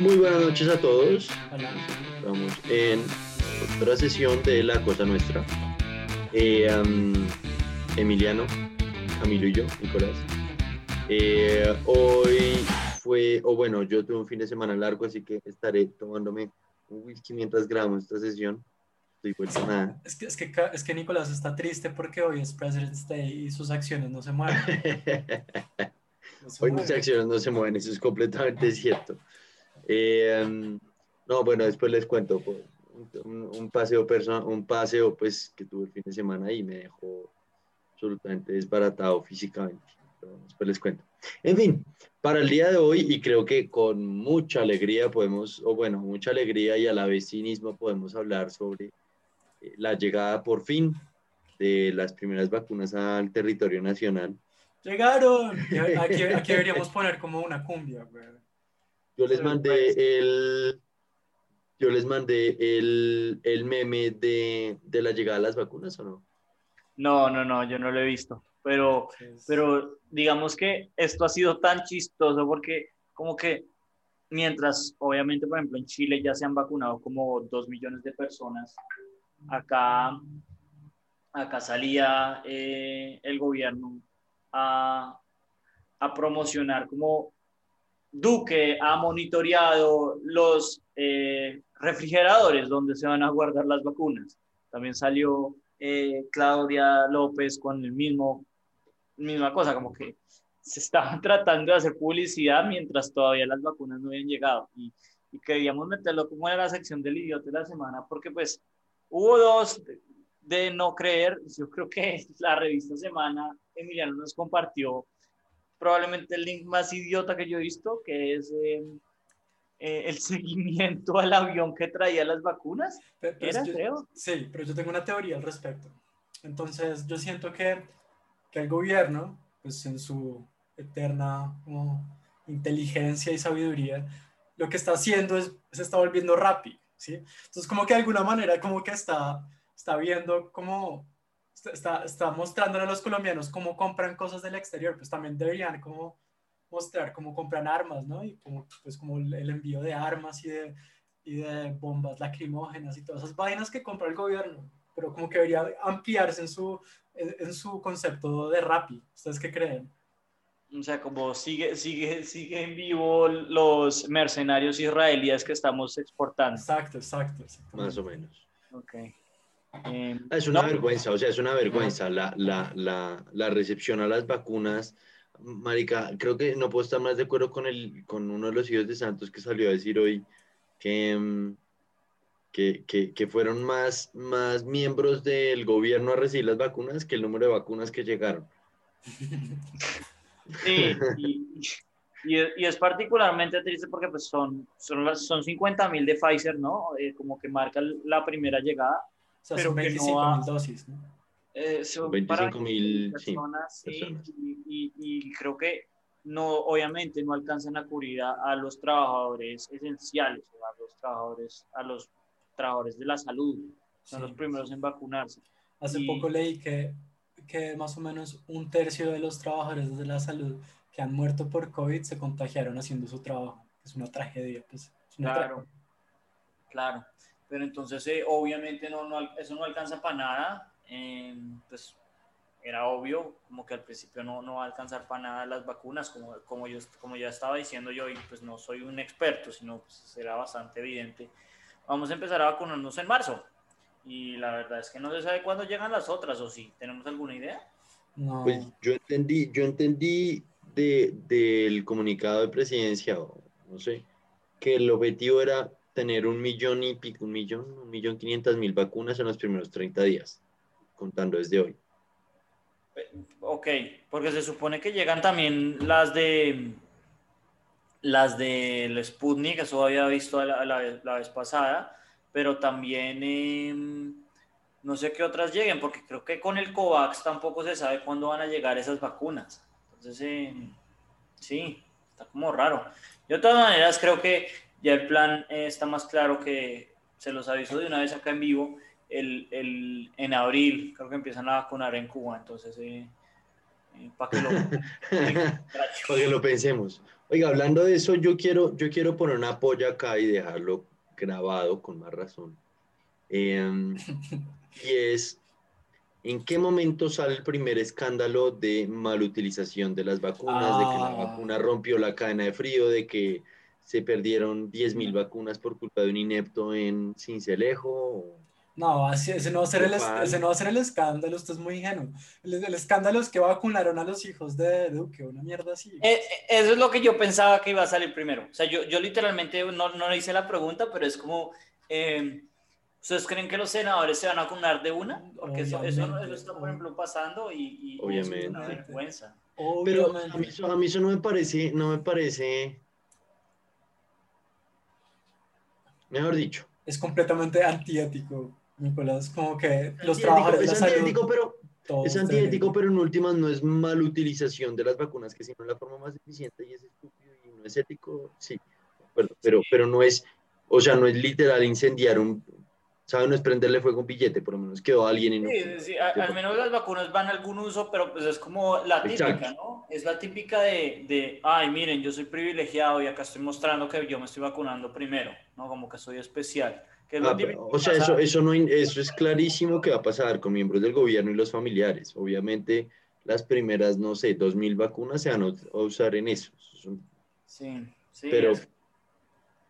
Muy buenas noches a todos. Estamos en otra sesión de La Cosa Nuestra. Eh, Emiliano, Camilo y yo, Nicolás. Eh, hoy fue, o bueno, yo tuve un fin de semana largo, así que estaré tomándome un whisky mientras grabamos esta sesión. Estoy vuelto nada. Es que, es, que, es que Nicolás está triste porque hoy es President's Day y sus acciones no se mueven. hoy mis acciones no se mueven, eso es completamente cierto. Eh, no, bueno, después les cuento pues, un, paseo un paseo pues que tuve el fin de semana y me dejó absolutamente desbaratado físicamente. después les cuento. En fin, para el día de hoy y creo que con mucha alegría podemos, o bueno, mucha alegría y a la vez cinismo podemos hablar sobre eh, la llegada por fin de las primeras vacunas al territorio nacional. Llegaron. Aquí, aquí deberíamos poner como una cumbia. Yo les mandé el, yo les mandé el, el meme de, de, la llegada de las vacunas, ¿o no? No, no, no, yo no lo he visto. Pero, pero digamos que esto ha sido tan chistoso porque como que mientras, obviamente, por ejemplo, en Chile ya se han vacunado como dos millones de personas, acá, acá salía eh, el gobierno a, a promocionar como Duque ha monitoreado los eh, refrigeradores donde se van a guardar las vacunas. También salió eh, Claudia López con el mismo, misma cosa, como que se estaban tratando de hacer publicidad mientras todavía las vacunas no habían llegado. Y, queríamos meterlo como en la sección del idiota de la semana, porque pues hubo dos de no creer. Yo creo que la revista Semana, Emiliano nos compartió probablemente el link más idiota que yo he visto, que es em, eh, el seguimiento al avión que traía las vacunas. ¿Era, creo? Sí, pero yo tengo una teoría al respecto. Entonces, yo siento que, que el gobierno, pues en su eterna inteligencia y sabiduría, lo que está haciendo es, se está volviendo rápido, ¿sí? Entonces, como que de alguna manera, como que está, está viendo como está, está mostrándole a los colombianos cómo compran cosas del exterior, pues también deberían como mostrar cómo compran armas, ¿no? Y como, pues como el envío de armas y de, y de bombas lacrimógenas y todas esas vainas que compra el gobierno, pero como que debería ampliarse en su, en, su concepto de Rappi. ¿Ustedes qué creen? O sea, como sigue, sigue, sigue en vivo los mercenarios israelíes que estamos exportando. Exacto, exacto. Más o menos. Ok. Eh, es una vergüenza, o sea, es una vergüenza la, la, la, la, recepción a las vacunas. Marica, creo que no puedo estar más de acuerdo con, el, con uno de los hijos de Santos que salió a decir hoy que, mm, que, que, que fueron más, más miembros del gobierno a recibir las vacunas que el número de vacunas que llegaron. Sí, y, y, es particularmente triste porque pues son, son, son 50 mil de Pfizer, ¿no? Eh, como que marca la primera llegada sea, pero son 25 mil dosis, ¿no? Eh, son 25 mil personas, sí, Y, y, creo que no, obviamente no alcanzan a cubrir a, los trabajadores esenciales, a los trabajadores, a los trabajadores de la salud, son los primeros en vacunarse. Hace poco leí que, que más o menos un tercio de los trabajadores de la salud que han muerto por COVID se contagiaron haciendo su trabajo. Es una tragedia, pues. claro, claro pero entonces eh, obviamente no, no, eso no alcanza para nada, em, pues era obvio, como que al principio no, no va a alcanzar para nada las vacunas, como, como, yo, como ya estaba diciendo yo, y pues no soy un experto, sino pues era bastante evidente. Vamos a empezar a vacunarnos en marzo, y la verdad es que no se sabe cuándo llegan las otras, o si tenemos alguna idea. No. Pues yo entendí, yo entendí de, del comunicado de presidencia, no sé, que el objetivo era tener un millón y pico, un millón, un millón quinientas mil vacunas en los primeros 30 días, contando desde hoy. Ok, porque se supone que llegan también las de las del Sputnik, eso había visto la, la, vez pasada, pero también em, no sé qué otras lleguen, porque creo que con el COVAX tampoco se sabe cuándo van a llegar esas vacunas. Entonces, em, sí, está como raro. De todas maneras, creo que ya el plan eh, está más claro que se los aviso de una vez acá en vivo. El, el, en abril creo que empiezan a vacunar en Cuba, entonces eh, eh, para que, lo, que lo pensemos. Oiga, hablando de eso, yo quiero, yo quiero poner una polla acá y dejarlo grabado con más razón. Em, y es, ¿en qué momento sale el primer escándalo de malutilización de las vacunas, de que la Ah. vacuna rompió la cadena de frío, de que se perdieron 10.000 vacunas por culpa de un inepto en Cincelejo? No, así, ese no va a ser el, ese no va a ser el escándalo, usted es muy ingenuo. El, el escándalo es que vacunaron a los hijos de Duque, una mierda así. Eh, eh, eso es lo que yo pensaba que iba a salir primero. O sea, yo, yo literalmente no, no le hice la pregunta, pero es como, eh, ¿ustedes creen que los senadores se van a vacunar de una? Porque eso, eso, Obviamente. eso está, por ejemplo, pasando y, y Obviamente. es una vergüenza. Pero a Obviamente. mí, eso, a mí eso no me parece, no me parece, mejor dicho, Es completamente antiético, Nicolás, como que los trabajadores es antiético, pero Es antiético, pero en últimas no es mal utilización de las vacunas, que si no es la forma más eficiente y es estúpido y no es ético, sí, acuerdo, pero, pero no es, o sea, no es literal incendiar un, ¿sabes? No es prenderle fuego a un billete, por lo menos quedó alguien y no. Sí, sí, sí, a- al menos las vacunas van a algún uso, pero pues es como la típica, Exacto. ¿no? Es la típica de, de, ay, miren, yo soy privilegiado y acá estoy mostrando que yo me estoy vacunando primero, ¿no? Como que soy especial. Que es Ah, típico o sea, eso, eso, no, eso es clarísimo que va a pasar con miembros del gobierno y los familiares. Obviamente, las primeras, no sé, dos mil vacunas se van a a usar en eso. Sí, sí. Pero, es,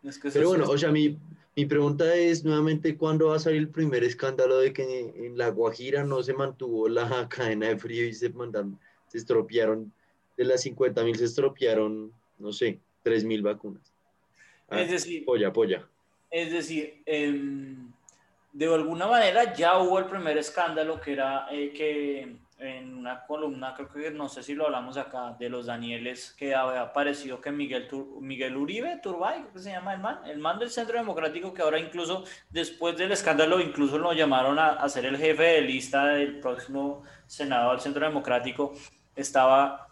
es que eso pero es- bueno, o sea, mi, mi pregunta es nuevamente, ¿cuándo va a salir el primer escándalo de que en La Guajira no se mantuvo la cadena de frío y se mandaron, se estropearon, de las 50 mil se estropearon, no sé, 3 mil vacunas? Ah, es decir, polla, polla. Es decir, em, de alguna manera ya hubo el primer escándalo que era eh, que en una columna, creo que no sé si lo hablamos acá, de los Danieles, que había aparecido que Miguel, Tur- Miguel Uribe Turbay, creo que se llama el man, el man del Centro Democrático, que ahora incluso después del escándalo, incluso lo llamaron a, a ser el jefe de lista del próximo Senado al Centro Democrático, estaba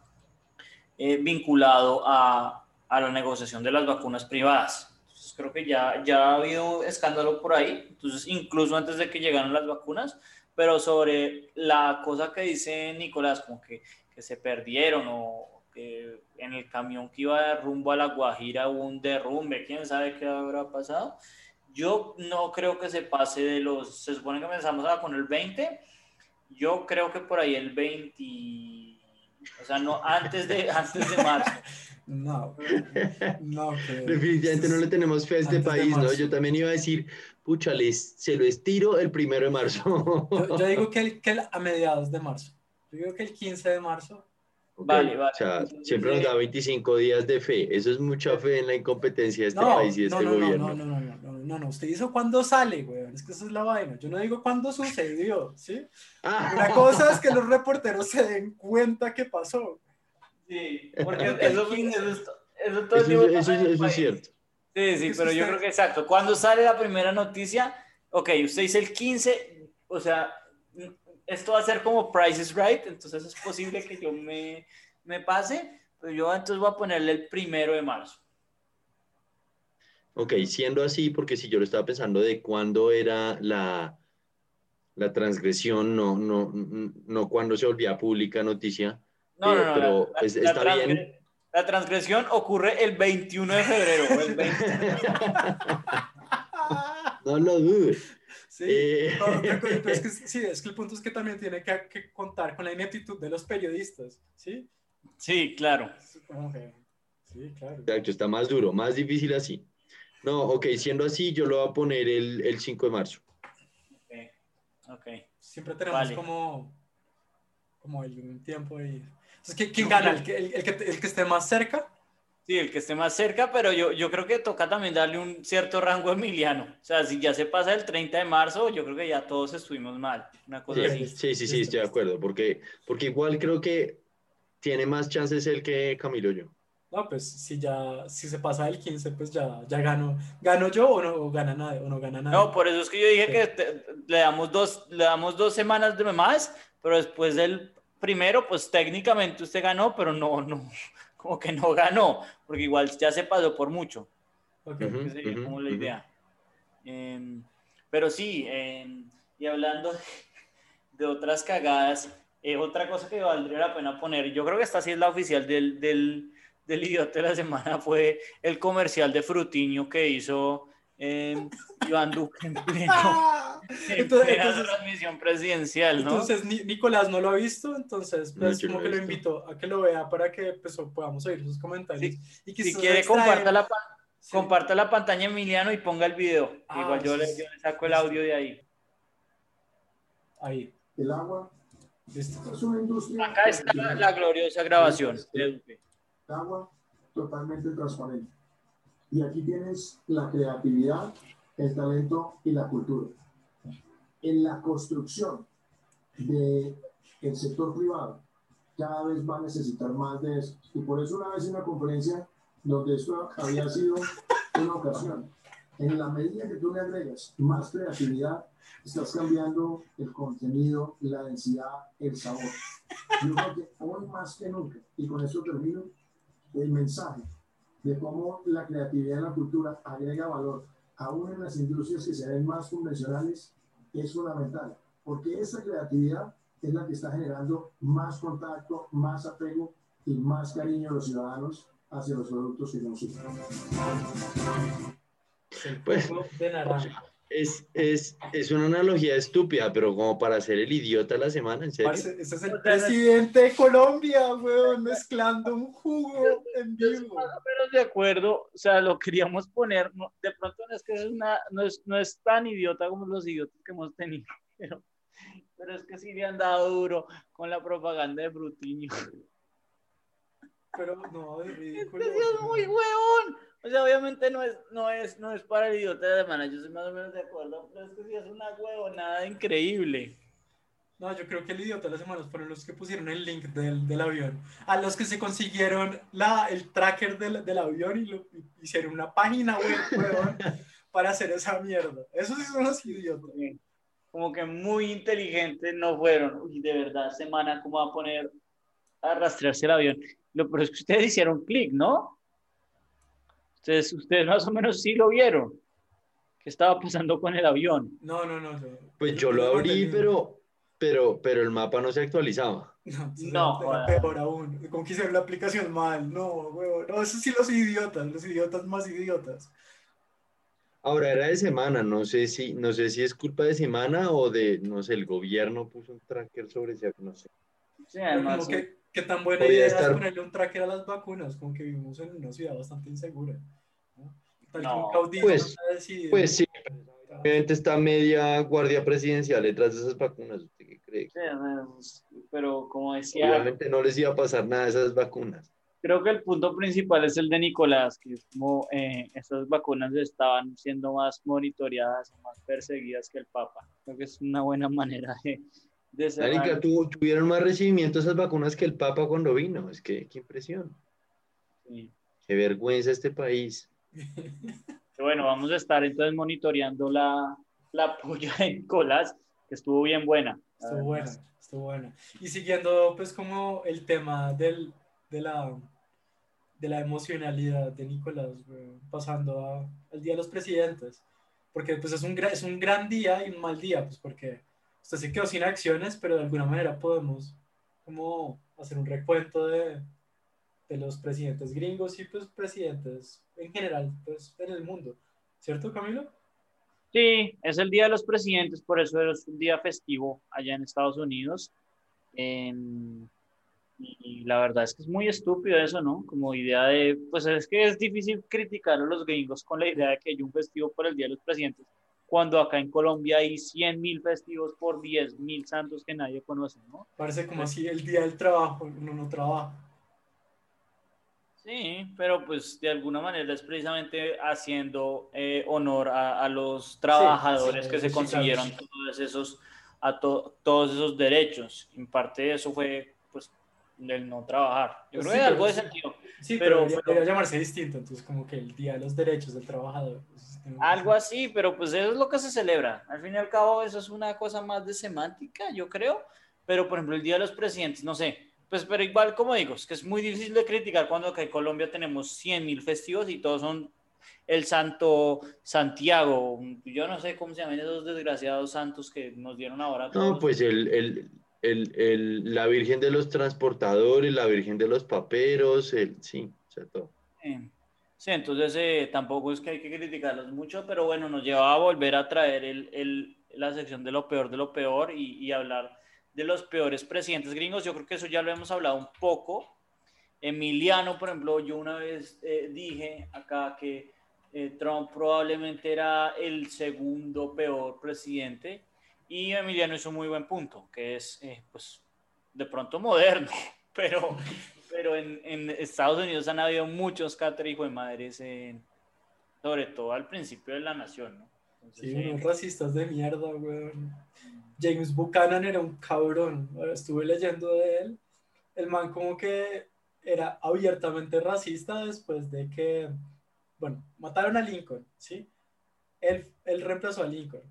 eh, vinculado a, a la negociación de las vacunas privadas. Entonces, creo que ya, ya ha habido escándalo por ahí, entonces incluso antes de que llegaran las vacunas, pero sobre la cosa que dice Nicolás, como que, que se perdieron o que en el camión que iba rumbo a La Guajira hubo un derrumbe, quién sabe qué habrá pasado. Yo no creo que se pase de los, se supone que empezamos con el 20, yo creo que por ahí el 20, o sea, no antes de, antes de marzo. No, no, que... Definitivamente no le tenemos fe a este Antes país, ¿no? Yo también iba a decir, pucha, les, se lo estiro el primero de marzo. Yo, yo digo que, el, que el- a mediados de marzo. Yo digo que el 15 de marzo. Vale, vale. O sea, siempre nos eh, da 25 días de fe. Eso es mucha fe en la incompetencia de este No, país y de no, este no, no, gobierno. no, no, no, no, no, no, no. Usted hizo cuando sale, weón. Es que esa es la vaina. Yo no digo cuándo sucedió, ¿sí? Ah, Una cosa es que los reporteros se den cuenta que pasó. Sí, porque eso, eso, eso, eso todo el eso, tiempo eso- eso es cierto. Sí, sí, Eso pero yo creo que exacto. Cuando sale la primera noticia, ok, usted dice el 15, o sea, esto va a ser como Price is Right, entonces es posible que yo me, me pase, pero yo entonces voy a ponerle el primero de marzo. Ok, siendo así, porque si yo lo estaba pensando de cuándo era la, la transgresión, no, no, no cuándo se volvía pública noticia. No, Eh, no, no. pero, la, pues, la está bien. la transgresión ocurre el 21 de febrero. el 20. no lo dudes. Sí, Eh. es que, sí, es que el punto es que también tiene que, que contar con la ineptitud de los periodistas, ¿sí? Sí, claro. Que- sí, claro. Exacto, está más duro, más difícil así. No, ok, siendo así, yo lo voy a poner el, el 5 de marzo. Ok, ok. Siempre tenemos Vale. como, como el, un tiempo ahí. Entonces, ¿quién, quién gana? ¿El que, el, el que, el que esté más cerca? Sí, el que esté más cerca, pero yo, yo creo que toca también darle un cierto rango a Emiliano. O sea, si ya se pasa el 30 de marzo, yo creo que ya todos estuvimos mal. Una cosa Sí, así. sí, sí, sí, estoy de acuerdo, porque, porque igual creo que tiene más chances él que Camilo yo. No, pues si ya, si se pasa del 15, pues ya, ya gano. ¿Gano yo o no o gana nadie? O no gana nadie. No, por eso es que yo dije que te- le, damos dos, le damos dos semanas de más, pero después del primero, pues técnicamente usted ganó, pero no, no, como que no ganó, porque igual ya se pasó por mucho. Ok. Ujú. que sería ujú, como la idea. Em, pero sí, em, y hablando de otras cagadas, eh, otra cosa que valdría la pena poner, yo creo que esta sí es la oficial del, del, del idiota de la semana fue el comercial de Frutiño que hizo eh, Iván Duque en pleno, entonces, transmisión presidencial, ¿no? Entonces Nicolás no lo ha visto, entonces pues como que lo invito a que lo vea para que pues, podamos oír sus comentarios. y si quiere comparta la, comparta la pantalla Emiliano y ponga el video. Ah, Igual yo, le, yo le saco el audio de ahí. Ahí. El agua es una industria. Acá está la, gloriosa grabación. El agua totalmente transparente. Y aquí tienes la creatividad, el talento y la cultura. En la construcción del el sector privado, cada vez va a necesitar más de eso. Y por eso una vez en una conferencia donde esto había sido una ocasión, en la medida que tú le agregas más creatividad, estás cambiando el contenido, la densidad, el sabor. Yo creo que hoy más que nunca, y con eso termino, el mensaje de cómo la creatividad y la cultura agrega valor, aún en las industrias que se ven más convencionales, es fundamental, porque esa creatividad es la que está generando más contacto, más apego y más cariño de los ciudadanos hacia los productos que consumen. Pues, de naranja es, es, es, una analogía estúpida, pero como para ser el idiota de la semana, ¿en serio? ese es el presidente de Colombia, weón, mezclando un jugo en vivo. Más o menos de acuerdo, o sea, lo queríamos poner, de pronto no es que es una, no, es, no es tan idiota como los idiotas que hemos tenido, pero, pero es que sí le han dado duro con la propaganda de Brutiño. Pero no, es ridículo. Es muy hueón. O sea, obviamente no es, no es, no es para el idiota de la semana, yo soy más o menos de acuerdo, pero es que sí es una huevonada increíble. No, yo creo que el idiota de la semana fueron los que pusieron el link del, del avión. A los que se consiguieron la, el tracker del, del avión y lo, hicieron una página web, para hacer esa mierda. Esos sí son los idiotas. Como que muy inteligentes no fueron. Uy, de verdad, semana, ¿cómo va a poner a rastrearse el avión? Lo pero es que ustedes hicieron clic, ¿no? Ustedes, ustedes más o menos sí lo vieron. ¿Qué estaba pasando con el avión? No, no, no. Pues yo lo abrí, pero, pero, pero el mapa no se actualizaba. No, no peor aún. Como que hicieron la aplicación mal. No, huevo. No, eso sí los idiotas, los idiotas más idiotas. Ahora era de semana, no sé si, no sé si es culpa de semana o de, no sé, el gobierno puso un tracker sobre ese, no sé. Sí, además. ¿Qué tan buena idea es ponerle un tracker a las vacunas? Como que vivimos en una ciudad bastante insegura. ¿no? pues, pues sí, obviamente está media guardia presidencial detrás de esas vacunas. ¿Usted qué cree? pero como decía... Obviamente no les iba a pasar nada a esas vacunas. Creo que el punto principal es el de Nicolás, que es como eh, esas vacunas estaban siendo más monitoreadas, más perseguidas que el Papa. Creo que es una buena manera de, Marica, tuvieron más recibimiento esas vacunas que el Papa cuando vino. Es que, qué impresión. Qué vergüenza este país. bueno, vamos a estar entonces monitoreando la, la polla de Nicolás, que estuvo bien buena. Estuvo buena, estuvo buena. Y siguiendo, pues, como el tema del, de, la, de la emocionalidad de Nicolás, pasando al Día de los Presidentes. Porque, pues, es un, es un gran día y un mal día, pues, porque usted se quedó sin acciones, pero de alguna manera podemos como hacer un recuento de, de los presidentes gringos y pues presidentes en general pues en el mundo. ¿Cierto, Camilo? Sí, es el Día de los Presidentes, por eso es un día festivo allá en Estados Unidos. y la verdad es que es muy estúpido eso, ¿no? Como idea de, pues es que es difícil criticar a los gringos con la idea de que hay un festivo por el Día de los Presidentes cuando acá en Colombia hay 100 mil festivos por 10 mil santos que nadie conoce, ¿no? Parece como así el día del trabajo, uno no trabaja. Sí, pero pues de alguna manera es precisamente haciendo eh, honor a, los trabajadores que se consiguieron todos esos, a todos esos derechos. En parte eso fue pues del no trabajar. Yo creo que algo de sentido. Sí, pero, pero debería llamarse distinto, entonces como que el Día de los Derechos del Trabajador. Pues, algo así, pero pues eso es lo que se celebra. Al fin y al cabo eso es una cosa más de semántica, yo creo. Pero por ejemplo el Día de los Presidentes, no sé. Pues pero igual como digo, es que es muy difícil de criticar cuando acá en Colombia tenemos 100 mil festivos y todos son el santo Santiago. Yo no sé cómo se llaman esos desgraciados santos que nos dieron ahora. No, pues el, el, el, la Virgen de los Transportadores, la Virgen de los Paperos, el, sí, sea, todo. Sí, entonces eh, tampoco es que hay que criticarlos mucho, pero bueno, nos lleva a volver a traer el, el, la sección de lo peor de lo peor y, y, hablar de los peores presidentes gringos. Yo creo que eso ya lo hemos hablado un poco. Emiliano, por ejemplo, yo una vez eh, dije acá que eh, Trump probablemente era el segundo peor presidente y Emiliano hizo un muy buen punto, que es, pues, de pronto moderno, pero pero en, en, Estados Unidos han habido muchos hijo de madres, sobre todo al principio de la nación, ¿no? sí, unos racistas de mierda, weón. James Buchanan era un cabrón. Estuve leyendo de él. El man como que era abiertamente racista después de que, bueno, mataron a Lincoln, ¿sí? Él, él reemplazó a Lincoln.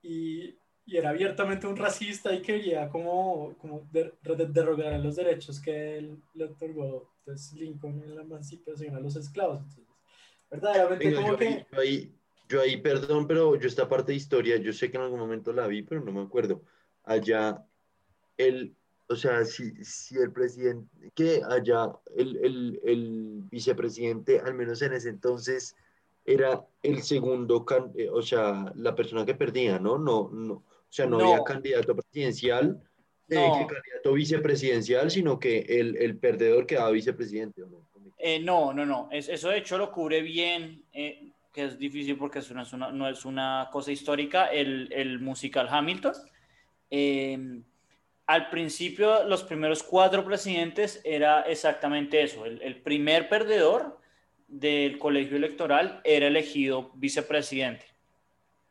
Y y era abiertamente un racista y quería como, como derrogar los derechos que él le otorgó pues, Lincoln en la emancipación a los esclavos. Entonces, verdaderamente como yo que... Ahí, yo, ahí, yo ahí, perdón, pero yo esta parte de historia, yo sé que en algún momento la vi, pero no me acuerdo. Allá, el, o sea, si, si el presidente, que allá el, el, el vicepresidente, al menos en ese entonces, era el segundo, eh, o sea, la persona que perdía, ¿no? No, no, o sea, no, había candidato presidencial, eh, candidato vicepresidencial, sino que el, el perdedor quedaba vicepresidente. ¿no? Eh, no, no, no. eso de hecho lo cubre bien, eh, que es difícil porque es una, no es una cosa histórica, el, el musical Hamilton. Em, al principio, los primeros cuatro presidentes era exactamente eso. El, el primer perdedor del colegio electoral era elegido vicepresidente.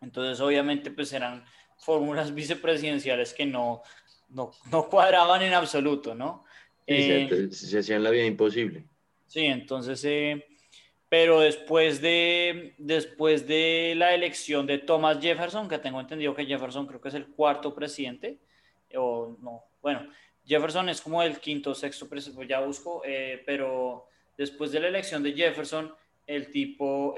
Entonces, obviamente, pues eran fórmulas vicepresidenciales que no, no, no cuadraban en absoluto, ¿no? Eh, se, hacían la vida imposible. Sí, entonces, eh, pero después de, después de la elección de Thomas Jefferson, que tengo entendido que Jefferson creo que es el cuarto presidente, o no, bueno, Jefferson es como el quinto, sexto presidente, ya busco, eh, pero después de la elección de Jefferson, el tipo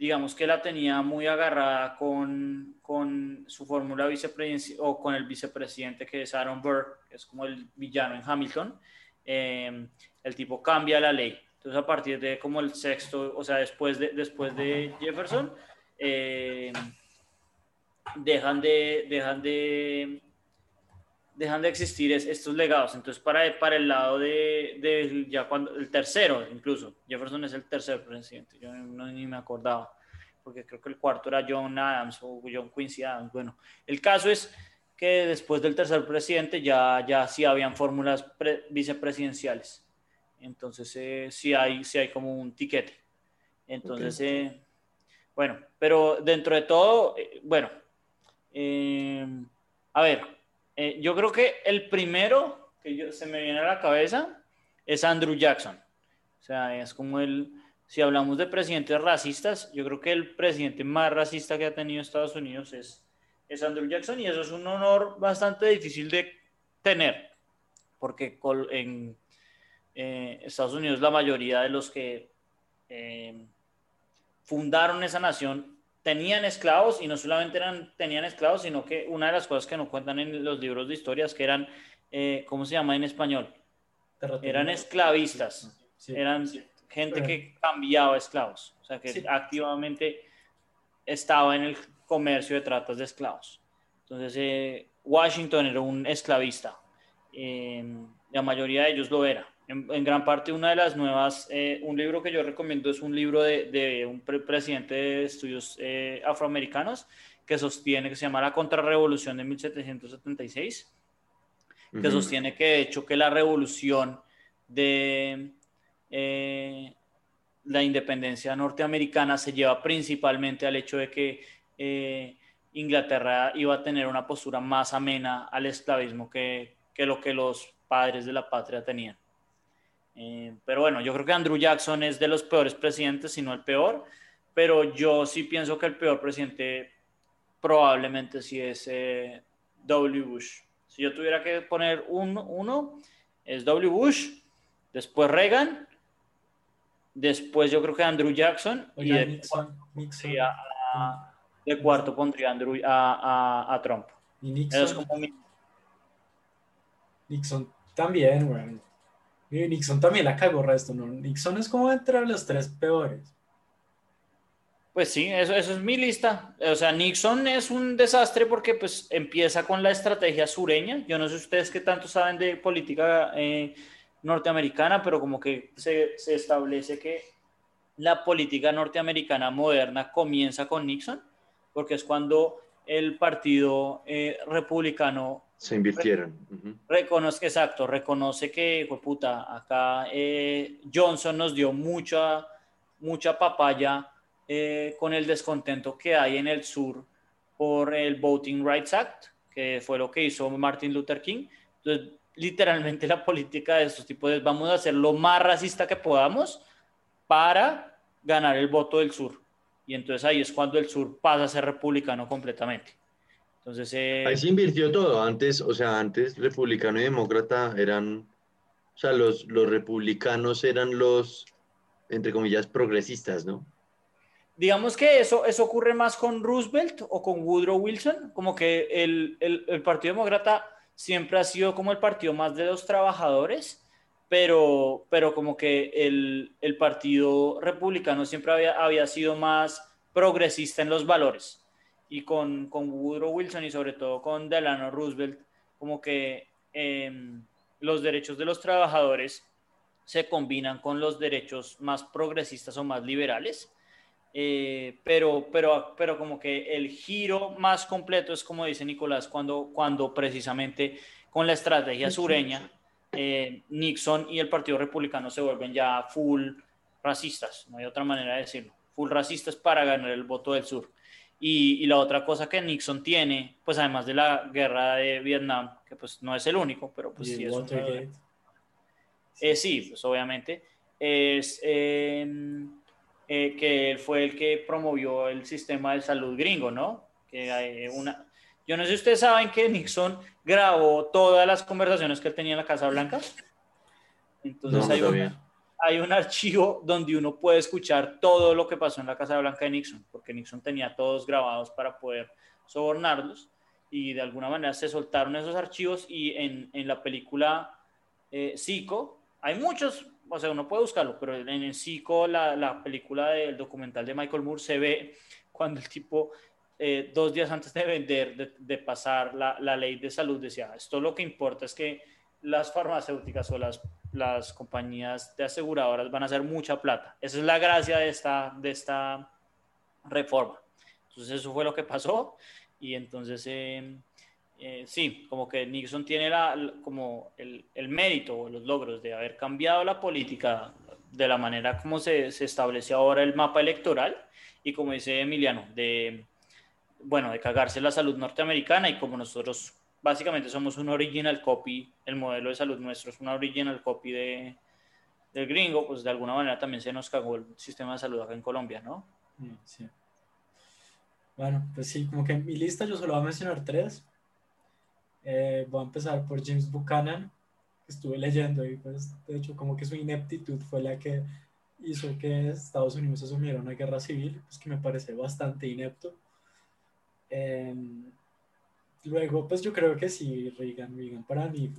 digamos que la tenía muy agarrada con, con su fórmula vicepresidencial o con el vicepresidente que es Aaron Burr, que es como el villano en Hamilton. Eh, el tipo cambia la ley. Entonces, a partir de como el sexto, o sea, después de, después de Jefferson, eh, dejan de, dejan de, dejan de existir estos legados. Entonces, para, para el lado de, de, ya cuando, el tercero incluso, Jefferson es el tercer presidente, yo no, ni me acordaba, porque creo que el cuarto era John Adams o John Quincy Adams. Bueno, el caso es que después del tercer presidente ya, ya sí habían fórmulas vicepresidenciales. Entonces, eh, sí, hay, sí hay como un tiquete. Entonces, eh, bueno, pero dentro de todo, eh, bueno, a ver, eh, yo creo que el primero que se me viene a la cabeza es Andrew Jackson. O sea, es como el, si hablamos de presidentes racistas, yo creo que el presidente más racista que ha tenido Estados Unidos es, es Andrew Jackson y eso es un honor bastante difícil de tener, porque en eh, Estados Unidos la mayoría de los que eh, fundaron esa nación tenían esclavos y no solamente eran, tenían esclavos, sino que una de las cosas que no cuentan en los libros de historias que eran, eh, ¿cómo se llama en español? Eran esclavistas, eran gente que cambiaba esclavos, o sea, que activamente estaba en el comercio de tratas de esclavos. Entonces, eh, Washington era un esclavista, eh, la mayoría de ellos lo era en, gran parte una de las nuevas, eh, un libro que yo recomiendo es un libro de, de un presidente de estudios eh, afroamericanos que sostiene, que se llama La Contrarrevolución de 1776, que sostiene que de hecho que la revolución de eh, la independencia norteamericana se lleva principalmente al hecho de que Inglaterra iba a tener una postura más amena al esclavismo que, que lo que los padres de la patria tenían. Eh, pero bueno, yo creo que Andrew Jackson es de los peores presidentes, si no el peor, pero yo sí pienso que el peor presidente probablemente sí es eh, W. Bush. Si yo tuviera que poner un, uno, es W. Bush, después Reagan, después yo creo que Andrew Jackson y de, cuarto, pondría Andrew, a, a, Trump. Y Nixon. Nixon también, bueno Y Nixon también la cagó resto, ¿no? Nixon es como entre los tres peores. Pues sí, eso, eso es mi lista. O sea, Nixon es un desastre porque pues empieza con la estrategia sureña. Yo no sé ustedes qué tanto saben de política eh, norteamericana, pero como que se, se, establece que la política norteamericana moderna comienza con Nixon, porque es cuando el partido eh, republicano se invirtieron. Reconoce, exacto, reconoce que, puta, acá eh, Johnson nos dio mucha, mucha papaya eh, con el descontento que hay en el sur por el Voting Rights Act, que fue lo que hizo Martin Luther King. Entonces, literalmente la política de estos tipos es vamos a hacer lo más racista que podamos para ganar el voto del sur. Y entonces ahí es cuando el sur pasa a ser republicano completamente. Entonces, eh, Ahí se invirtió todo. Antes, o sea, antes republicano y demócrata eran, o sea, los, los republicanos eran los, entre comillas, progresistas, ¿no? Digamos que eso, eso ocurre más con Roosevelt o con Woodrow Wilson, como que el, el, el Partido Demócrata siempre ha sido como el partido más de los trabajadores, pero, pero como que el, el Partido Republicano siempre había, había sido más progresista en los valores y con, con Woodrow Wilson y sobre todo con Delano Roosevelt, como que eh, los derechos de los trabajadores se combinan con los derechos más progresistas o más liberales. Eh, pero, pero, pero como que el giro más completo es como dice Nicolás, cuando, cuando precisamente con la estrategia sureña, eh, Nixon y el Partido Republicano se vuelven ya full racistas, no hay otra manera de decirlo, full racistas para ganar el voto del sur. Y, y, la otra cosa que Nixon tiene, pues además de la guerra de Vietnam, que pues no es el único, pero pues sí es un... eh, sí, pues obviamente, es eh, eh, que él fue el que promovió el sistema de salud gringo, ¿no? Que hay una... Yo no sé si ustedes saben que Nixon grabó todas las conversaciones que él tenía en la Casa Blanca. Entonces no, hay una hay un archivo donde uno puede escuchar todo lo que pasó en la Casa Blanca de Nixon, porque Nixon tenía todos grabados para poder sobornarlos y de alguna manera se soltaron esos archivos y en, en la película eh, Zico, hay muchos, o sea, uno puede buscarlo, pero en el Zico, la, la película del documental de Michael Moore, se ve cuando el tipo, eh, dos días antes de vender, de, de pasar la, la ley de salud, decía, esto lo que importa es que las farmacéuticas o las las compañías de aseguradoras van a hacer mucha plata. Esa es la gracia de esta, de esta reforma. Entonces eso fue lo que pasó y entonces eh, eh, sí, como que Nixon tiene como el, el, mérito o los logros de haber cambiado la política de la manera como se, se establece ahora el mapa electoral y como dice Emiliano, de, bueno, de cagarse la salud norteamericana y como nosotros básicamente somos un original copy, el modelo de salud nuestro es una original copy de, del gringo, pues de alguna manera también se nos cagó el sistema de salud acá en Colombia, ¿no? Mm, sí. Bueno, pues sí, como que en mi lista yo solo voy a mencionar tres. Eh, voy a empezar por James Buchanan, que estuve leyendo y pues de hecho como que su ineptitud fue la que hizo que Estados Unidos asumiera una guerra civil, pues que me parece bastante inepto. Eh, Luego, pues yo creo que sí, Reagan, Reagan para mí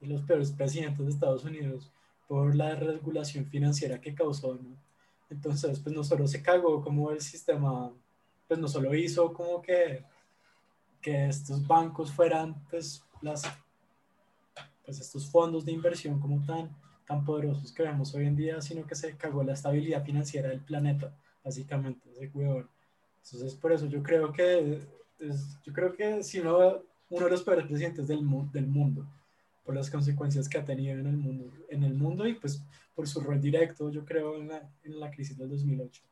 los peores presidentes de Estados Unidos por la regulación financiera que causó, ¿no? Entonces, pues no solo se cagó como el sistema, pues no solo hizo como que, que estos bancos fueran, pues, las, pues estos fondos de inversión como tan, tan poderosos que vemos hoy en día, sino que se cagó la estabilidad financiera del planeta, básicamente, ese. Entonces, por eso yo creo que es, yo creo que si no, uno de los peores presidentes del, del mundo, por las consecuencias que ha tenido en el mundo, en el mundo y pues por su rol directo, yo creo, en la, en la crisis del 2008.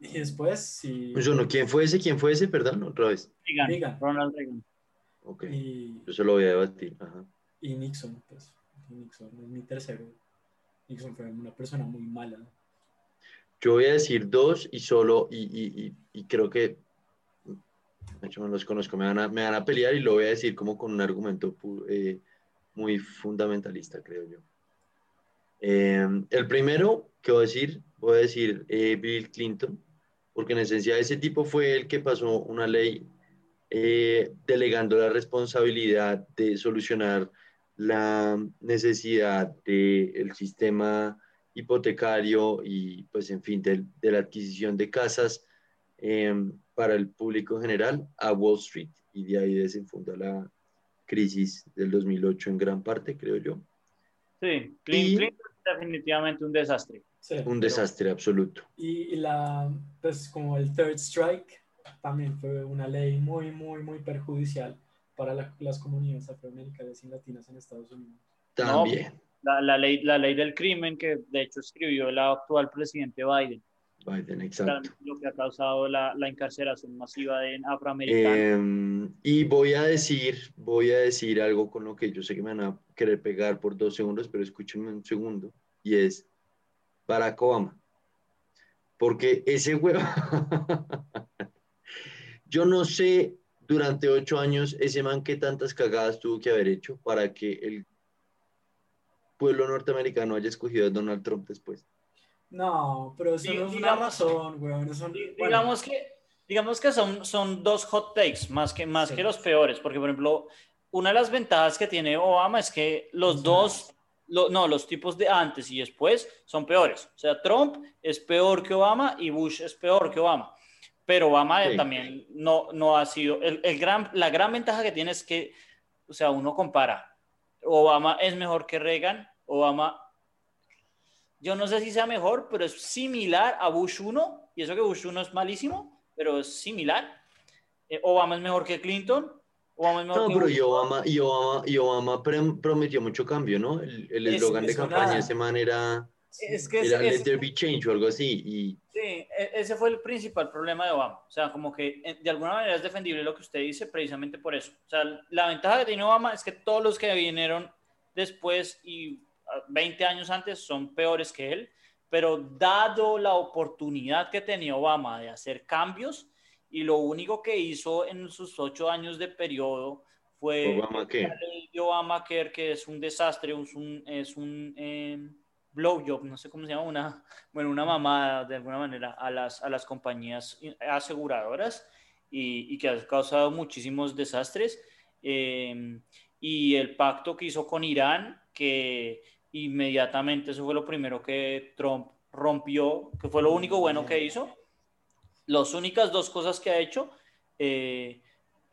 Y después, sí. Pues yo no, ¿quién fue ese? ¿Quién fue ese? Perdón, otra vez. Reagan, Reagan. Ronald Reagan. Ok. Y, yo se lo voy a debatir. Ajá. Y Nixon, pues. Nixon es mi tercero. Nixon fue una persona muy mala. Yo voy a decir dos y solo, y, y, y, y creo que de hecho no los conozco, me van, a, me van a pelear y lo voy a decir como con un argumento eh, muy fundamentalista, creo yo. Eh, el primero que voy a decir, voy a decir eh, Bill Clinton, porque en esencia ese tipo fue el que pasó una ley delegando la responsabilidad de solucionar la necesidad del sistema hipotecario y, pues, en fin, de, la adquisición de casas em, para el público general a Wall Street. Y de ahí desenfunda la crisis del 2008 en gran parte, creo yo. Sí, Clinton, definitivamente un desastre. un desastre absoluto. Y, la, pues como el Third Strike, también fue una ley muy, muy, muy perjudicial para las comunidades afroamericanas y latinas en Estados Unidos. También. la, ley, la ley del crimen que de hecho escribió el actual presidente Biden. Biden, exacto. Lo que ha causado la, la encarceración masiva de afroamericanos. Em, y voy a decir, voy a decir algo con lo que yo sé que me van a querer pegar por dos segundos, pero escúchenme un segundo, y es Barack Obama. Porque ese huevo, yo no sé durante ocho años ese man que tantas cagadas tuvo que haber hecho para que el pueblo norteamericano haya escogido a Donald Trump después. No, pero eso no es una razón, weón. digamos que, digamos que son, son dos hot takes, más que, más que los peores, porque por ejemplo, una de las ventajas que tiene Obama es que los dos, no, los tipos de antes y después son peores. O sea, Trump es peor que Obama y Bush es peor que Obama. Pero Obama también no, no ha sido, el, el, gran, la gran ventaja que tiene es que, o sea, uno compara, Obama es mejor que Reagan, Obama yo no sé si sea mejor, pero es similar a Bush 1, y eso que Bush 1 es malísimo, pero es similar. Eh, Obama es mejor que Clinton. Obama es mejor no, pero y Obama, y Obama, y Obama prometió mucho cambio, ¿no? El eslogan de campaña de esa manera es que era Let there be change o algo así. Y... Sí, e, ese fue el principal problema de Obama. O sea, como que eh, de alguna manera es defendible lo que usted dice precisamente por eso. O sea, la ventaja que tiene Obama es que todos los que vinieron después y 20 años antes son peores que él, pero dado la oportunidad que tenía Obama de hacer cambios y lo único que hizo en sus ocho años de periodo fue Obamacare, Obamacare que es un desastre, es un, es un eh, blowjob, no sé cómo se llama, una, bueno, una mamada de alguna manera a las, a las compañías aseguradoras y, y que ha causado muchísimos desastres. Eh, y el pacto que hizo con Irán, que inmediatamente eso fue lo primero que Trump rompió, que fue lo único bueno que hizo. Las únicas dos cosas que ha hecho, eh,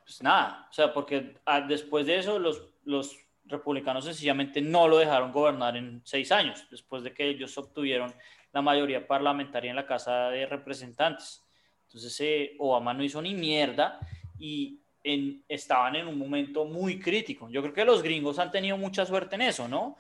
pues nada, o sea, porque ah, después de eso los, los republicanos sencillamente no lo dejaron gobernar en seis años, después de que ellos obtuvieron la mayoría parlamentaria en la Casa de Representantes. Entonces eh, Obama no hizo ni mierda y estaban en un momento muy crítico. Yo creo que los gringos han tenido mucha suerte en eso, ¿no?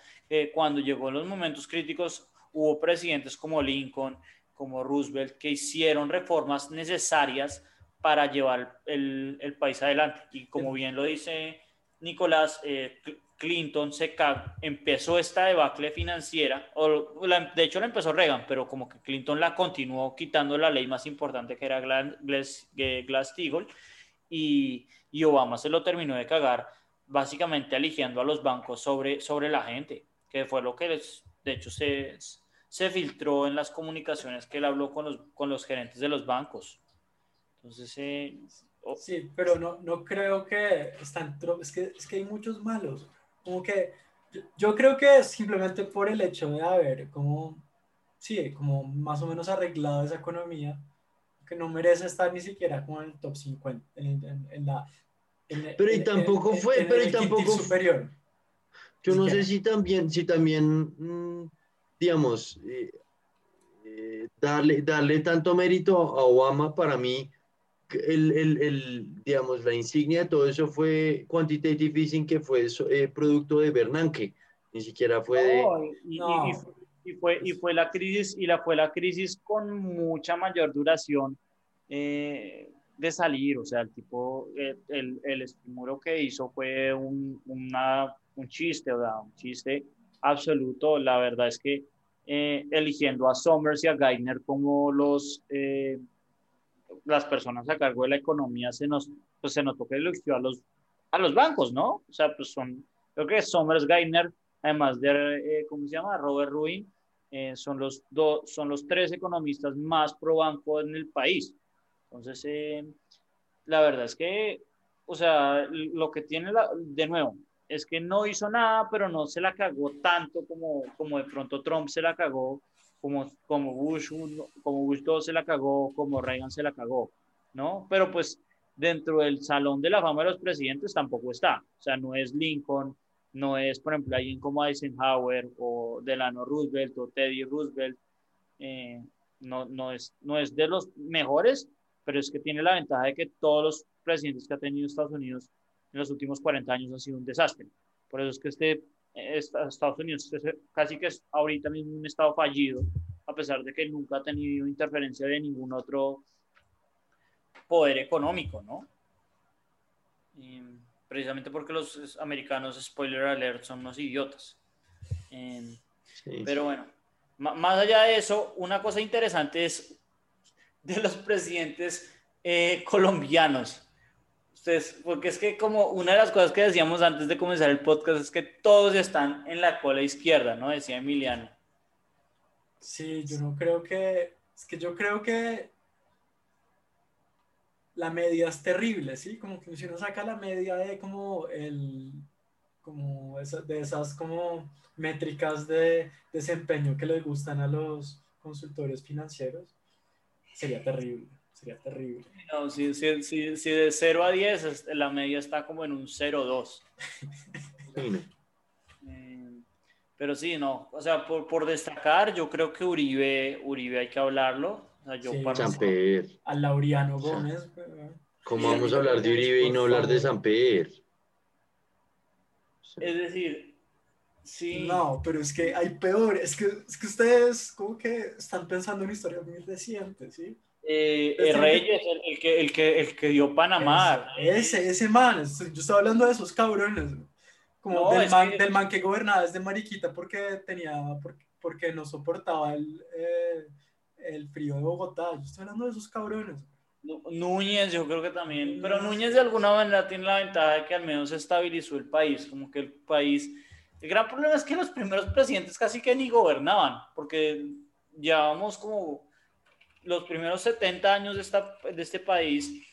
cuando llegó los momentos críticos, hubo presidentes como Lincoln, como Roosevelt, que hicieron reformas necesarias para llevar el, el país adelante. Y como bien lo dice Nicolás, eh, Clinton se empezó esta debacle financiera, o de hecho la empezó Reagan, pero como que Clinton la continuó quitando la ley más importante que era Glass-Steagall, y, y Obama se lo terminó de cagar básicamente eligiendo a los bancos sobre, sobre la gente, que fue lo que de hecho se, se filtró en las comunicaciones que él habló con los, con los gerentes de los bancos. Entonces, eh, sí, pero no, no creo que están, es que, es que hay muchos malos. Como que yo, creo que simplemente por el hecho de haber como, sí, como más o menos arreglado esa economía, que no merece estar ni siquiera como en el top 50, en, la... pero y tampoco fue, pero y tampoco... Superior. Yo no sé si también, si también, mm, digamos, eh, eh, darle, darle tanto mérito a Obama para mí, el, el, el, digamos, la insignia de todo eso fue quantitative easing, que fue eh, producto de Bernanke, ni siquiera fue de... No, y fue, y fue la crisis, y la fue la crisis con mucha mayor duración eh, de salir, o sea, el tipo, eh, el, el, estímulo que hizo fue un, una, un chiste, sea, un chiste absoluto, la verdad es que eh, eligiendo a Somers y a Geithner como los, las personas a cargo de la economía, se nos, pues se notó que eligió a los, a los bancos, ¿no? O sea, pues son, creo que Somers, Geithner, además de, ¿cómo se llama? Robert Rubin, eh, son, los dos, son los tres economistas más pro banco en el país. Entonces, eh, la verdad es que, o sea, lo que tiene, la, de nuevo, es que no hizo nada, pero no se la cagó tanto como, como de pronto Trump se la cagó, como, como, Bush, como Bush 2 se la cagó, como Reagan se la cagó, ¿no? Pero pues dentro del salón de la fama de los presidentes tampoco está. O sea, no es Lincoln, no es, por ejemplo, alguien como Eisenhower o Delano Roosevelt o Teddy Roosevelt. Eh, no, no, es, no es de los mejores, pero es que tiene la ventaja de que todos los presidentes que ha tenido Estados Unidos en los últimos 40 años han sido un desastre. Por eso es que este, Estados Unidos casi que es ahorita mismo un estado fallido, a pesar de que nunca ha tenido interferencia de ningún otro poder económico, ¿no? Precisamente porque los americanos, spoiler alert, son unos idiotas. Pero bueno, más allá de eso, una cosa interesante es de los presidentes eh, colombianos. Ustedes, porque es que como una de las cosas que decíamos antes de comenzar el podcast es que todos están en la cola izquierda, ¿no? Decía Emiliano. Sí, yo no creo que, es que yo creo que la media es terrible, ¿sí? Como que si uno saca la media de como el, como de esas como métricas de desempeño que les gustan a los consultores financieros, sería terrible, sería terrible. No, si, si, si, si de 0 a 10 la media está como en un 0-2. Eh, pero sí, no, o sea, por, por destacar, yo creo que Uribe, Uribe hay que hablarlo, yo A Lauriano Gómez. ¿Cómo vamos a hablar de Uribe y no hablar de Samper? Es decir, sí. No, pero es que hay peor. Es que, es que ustedes, como que están pensando en historias muy recientes, ¿sí? Eh, el Reyes, el, que, el, que, el que dio Panamá. Ese, ese man, yo estaba hablando de esos cabrones. Como del, man, que... del man que gobernaba desde Mariquita porque tenía, porque, porque no soportaba el, eh, el frío de Bogotá. Yo estoy hablando de esos cabrones. Núñez, yo creo que también, pero Núñez de alguna manera tiene la ventaja de que al menos estabilizó el país, como que el país, el gran problema es que los primeros presidentes casi que ni gobernaban, porque llevamos como los primeros 70 años de, esta, de este país,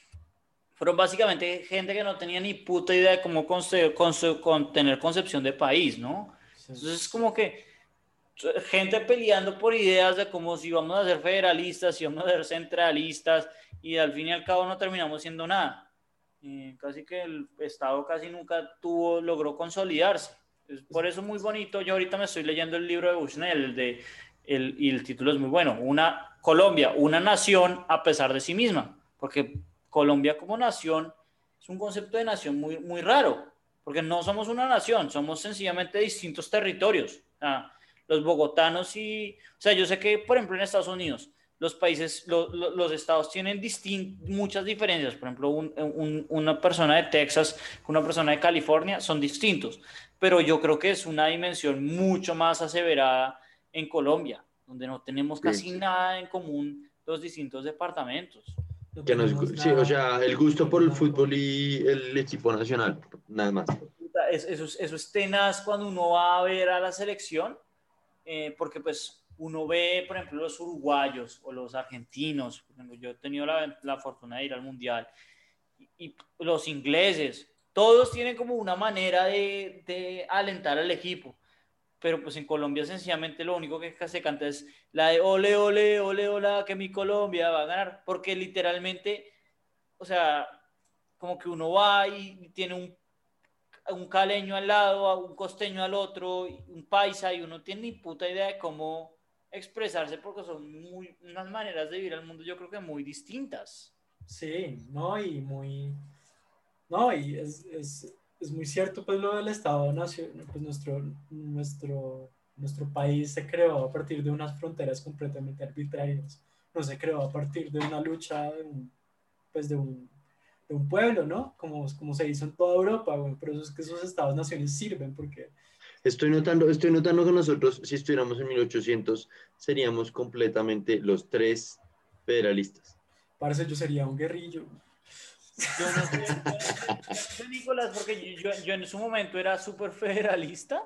fueron básicamente gente que no tenía ni puta idea de cómo con, tener concepción de país, ¿no? Entonces es como que gente peleando por ideas de cómo si vamos a ser federalistas, si vamos a ser centralistas, y al fin y al cabo no terminamos siendo nada. casi que el Estado casi nunca tuvo, logró consolidarse. Es por eso muy bonito. Yo ahorita me estoy leyendo el libro de Bushnell, de, el, y el título es muy bueno. Una Colombia, una nación a pesar de sí misma, porque Colombia como nación es un concepto de nación muy, muy raro, porque no somos una nación, somos sencillamente distintos territorios los bogotanos y, o sea, yo sé que, por ejemplo, en Estados Unidos, los países, los estados tienen muchas diferencias. Por ejemplo, una persona de Texas con una persona de California son distintos, pero yo creo que es una dimensión mucho más aseverada en Colombia, donde no tenemos casi nada en común los distintos departamentos. sí, o sea, el gusto por el fútbol y el equipo nacional, nada más. Eso, eso es tenaz cuando uno va a ver a la selección eh, porque pues uno ve, por ejemplo, los uruguayos o los argentinos, yo he tenido la, la fortuna de ir al mundial, y, los ingleses, todos tienen como una manera de, de, alentar al equipo, pero pues en Colombia sencillamente lo único que se canta es la de ole, ole, ole, ole, que mi Colombia va a ganar, porque literalmente, o sea, como que uno va y tiene un un caleño al lado, un costeño al otro, un paisa, y uno tiene ni puta idea de cómo expresarse porque son muy, unas maneras de vivir el mundo, yo creo que muy distintas. Sí, no, y muy. No, y es, es, es muy cierto, pues lo del Estado-Nación, pues nuestro, nuestro, nuestro país se creó a partir de unas fronteras completamente arbitrarias. No se creó a partir de una lucha, pues de un de un pueblo, ¿no? Como, como se hizo en toda Europa, güey. Por eso es que esos estados-naciones sirven, porque... Estoy notando, estoy notando que nosotros, si estuviéramos en 1800, seríamos completamente los tres federalistas. Parece yo sería un guerrillo. Yo no sé, Nicolás, porque yo, yo, en su momento era súper federalista,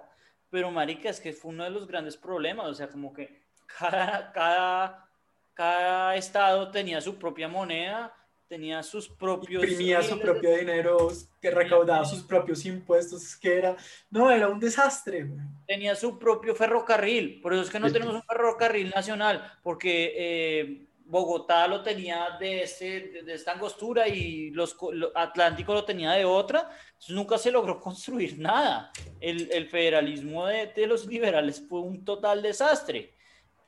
pero marica, es que fue uno de los grandes problemas, o sea, como que cada, cada, cada estado tenía su propia moneda, tenía sus propios... Imprimía su propio dinero, que recaudaba sus propios impuestos, que era... No, era un desastre. Tenía su propio ferrocarril, por eso es que no tenemos un ferrocarril nacional, porque eh, Bogotá lo tenía de, este, de esta angostura y los, Atlántico lo tenía de otra, nunca se logró construir nada. El, el federalismo de, de, los liberales fue un total desastre,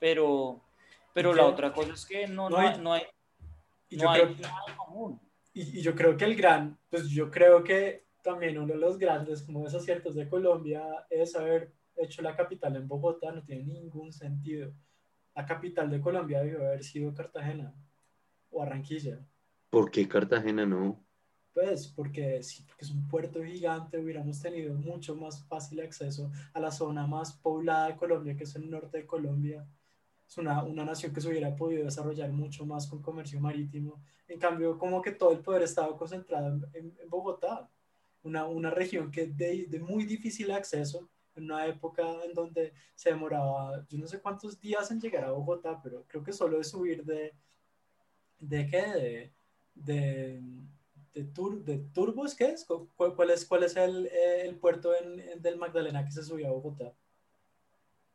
pero, pero la otra cosa es que no, no, hay, no hay y yo, creo, Y, yo creo que el gran, pues yo creo que también uno de los grandes como desaciertos de Colombia es haber hecho la capital en Bogotá, no tiene ningún sentido. La capital de Colombia debió haber sido Cartagena o Barranquilla. ¿Por qué Cartagena no? Pues porque sí, porque es un puerto gigante, hubiéramos tenido mucho más fácil acceso a la zona más poblada de Colombia, que es el norte de Colombia es una, una, nación que se hubiera podido desarrollar mucho más con comercio marítimo. En cambio, como que todo el poder estaba concentrado en, Bogotá, una, una, región que de, de, muy difícil acceso, en una época en donde se demoraba, yo no sé cuántos días en llegar a Bogotá, pero creo que solo de subir de, ¿de qué? De, de, de, tur, de Turbos, ¿qué es? ¿Cuál, es, cuál es el, el puerto en, del Magdalena que se subía a Bogotá?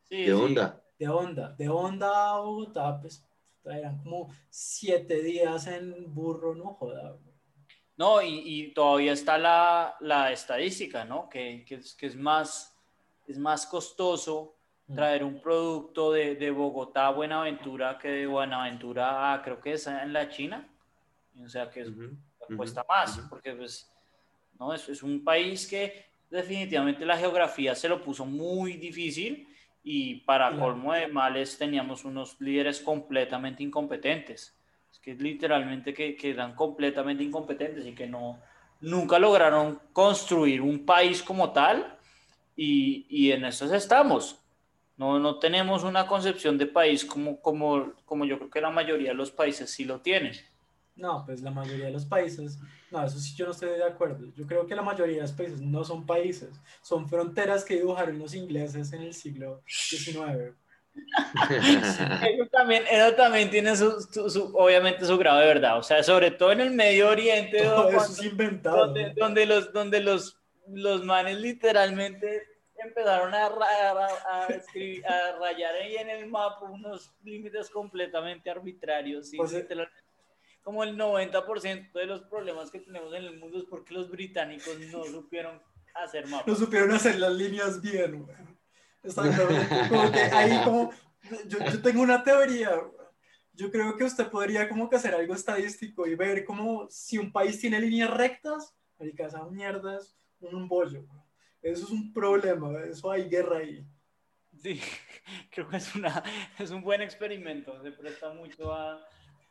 Sí, ¿Qué onda? De onda, de onda a Bogotá, pues eran como siete días en burro, no joda. No, y, y todavía está la, la estadística, ¿no? Que, que, es, que, es, más, es más costoso mm. traer un producto de, de, Bogotá a Buenaventura que de Buenaventura a, creo que es en la China. O sea, que cuesta más, porque pues, no, es, es un país que definitivamente la geografía se lo puso muy difícil y para colmo de males teníamos unos líderes completamente incompetentes. Es que literalmente que, que eran completamente incompetentes y que no, nunca lograron construir un país como tal y, y en eso estamos. No, no tenemos una concepción de país como, como, como yo creo que la mayoría de los países sí lo tienen. No, pues la mayoría de los países, no, eso sí yo no estoy de acuerdo. Yo creo que la mayoría de los países no son países, son fronteras que dibujaron los ingleses en el siglo XIX. eso, también, eso también tiene su, su, obviamente su grado de verdad, o sea, sobre todo en el Medio Oriente, Todo eso es inventado, donde, donde, los, donde los, los manes literalmente empezaron a, a, a, escribir, a rayar ahí en el mapa unos límites completamente arbitrarios. ¿sí? Como el 90% de los problemas que tenemos en el mundo es porque los británicos no supieron hacer mapas. No supieron hacer las líneas bien, güey. Como que ahí como, yo, yo, tengo una teoría, yo creo que usted podría como que hacer algo estadístico y ver como si un país tiene líneas rectas, marica, esa mierda es un bollo. Eso es un problema, eso hay guerra ahí. Sí, creo que es, una, es un buen experimento, se presta mucho a,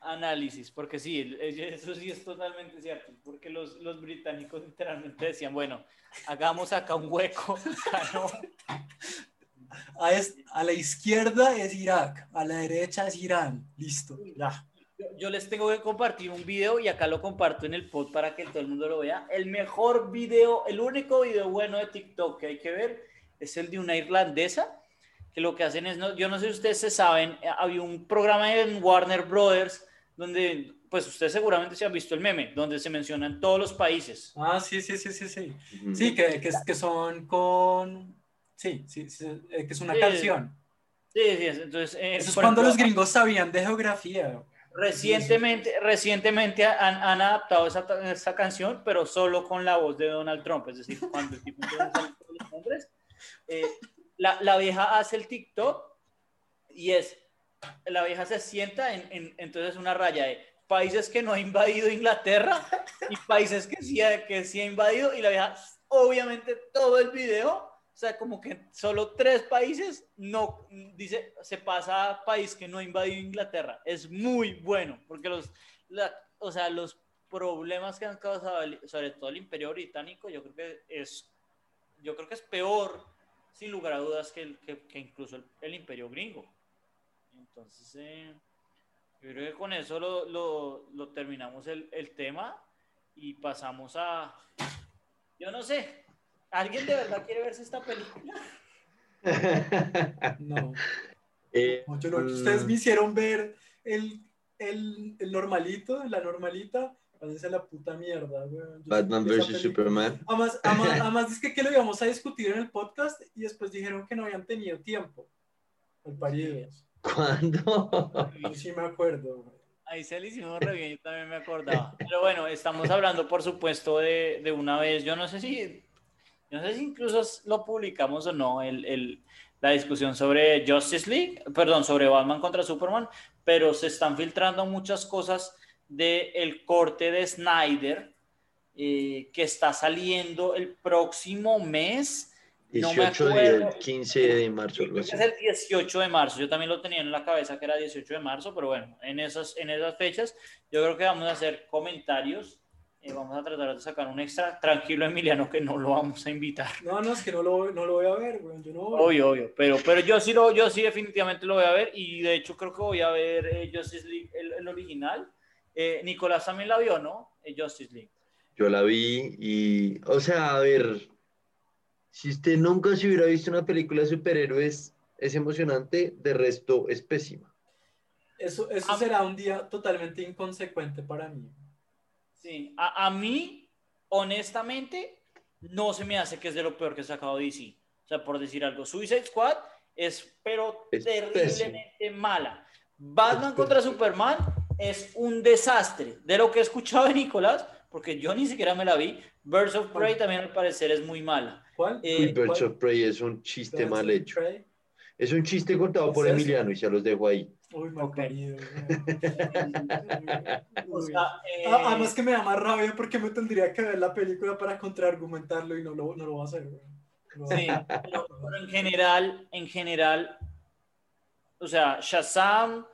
análisis, porque sí, eso sí es totalmente cierto, porque los, los británicos literalmente decían, bueno, hagamos acá un hueco, a, a, la izquierda es Irak, a la derecha es Irán, listo, ya. Yo, les tengo que compartir un video y acá lo comparto en el pod para que todo el mundo lo vea. El mejor video, el único video bueno de TikTok que hay que ver es el de una irlandesa que lo que hacen es, no, yo no sé si ustedes se saben, había un programa en Warner Brothers donde, pues ustedes seguramente se han visto el meme, donde se mencionan todos los países. Ah, sí, sí, sí, sí, sí. Sí, que, que, que son con... Sí, sí, sí eh, que es una canción. Sí, sí, entonces... Eh, Eso es cuando los gringos sabían de geografía. Recientemente, recientemente han, han adaptado esa, esa, canción, pero solo con la voz de Donald Trump, es decir, cuando el tipo los nombres, eh, la, la vieja hace el TikTok y es la vieja se sienta en, en, entonces una raya de países que no ha invadido Inglaterra y países que sí, ha, que sí ha invadido y la vieja obviamente todo el video, o sea, como que solo tres países no dice se pasa a país que no ha invadido Inglaterra. Es muy bueno porque los o sea, los problemas que han causado sobre todo el Imperio británico, yo creo que es yo creo que es peor sin lugar a dudas que, que, que incluso el, el Imperio gringo. Entonces, eh, yo creo que con eso lo, lo, lo terminamos el, el, tema y pasamos a... Yo no sé, ¿alguien de verdad quiere verse esta película? No. Eh, Ustedes me hicieron ver el, el, el normalito, la normalita, Váyanse a la puta mierda, weón. Yo Batman vs. Superman. Además, además, además es que, que lo íbamos a discutir en el podcast y después dijeron que no habían tenido tiempo. Al paridos. ¿Cuándo? Yo sí me acuerdo. Ahí se le hicimos re bien, yo también me acordaba. Pero bueno, estamos hablando, por supuesto, de, de una vez. Yo no sé si, yo no sé si incluso lo publicamos o no, el, el- la discusión sobre Justice League, perdón, sobre Batman contra Superman, pero se están filtrando muchas cosas del corte de Snyder eh, que está saliendo el próximo mes. No me 18 acuerdo. del 15 de marzo, algo así. es el 18 de marzo. Yo también lo tenía en la cabeza que era 18 de marzo, pero bueno, en esas, en esas fechas yo creo que vamos a hacer comentarios. eh, vamos a tratar de sacar un extra. Tranquilo, Emiliano, que no lo vamos a invitar. No, no, es que no lo, no lo voy a ver, güey. Yo no voy. Obvio, obvio. Pero, pero yo, sí lo, yo sí definitivamente lo voy a ver y de hecho creo que voy a ver eh, Justice League, el, el original. Eh, Nicolás también la vio, ¿no? Eh, Justice League. Yo la vi y, o sea, a ver, si usted nunca se hubiera visto una película de superhéroes, es emocionante, de resto es pésima. Eso, eso será un día totalmente inconsecuente para mí. Sí, a, a mí, honestamente, no se me hace que es de lo peor que ha sacado DC. O sea, por decir algo, Suicide Squad es, pero Es terriblemente mala. Batman contra Superman es un desastre. De lo que he escuchado de Nicolás, porque yo ni siquiera me la vi, Birds of Prey también al parecer es muy mala. ¿Cuál? Eh, Birds ¿Cuál? of Prey es un chiste Birds mal hecho. Es un chiste contado por. Emiliano y se los dejo ahí. Uy, mal Ok. parido. O sea, eh, Además que me da más rabia porque me tendría que ver la película para contraargumentarlo y no lo, no lo voy a hacer. No. Sí, pero, pero en general, en general, o sea, Shazam,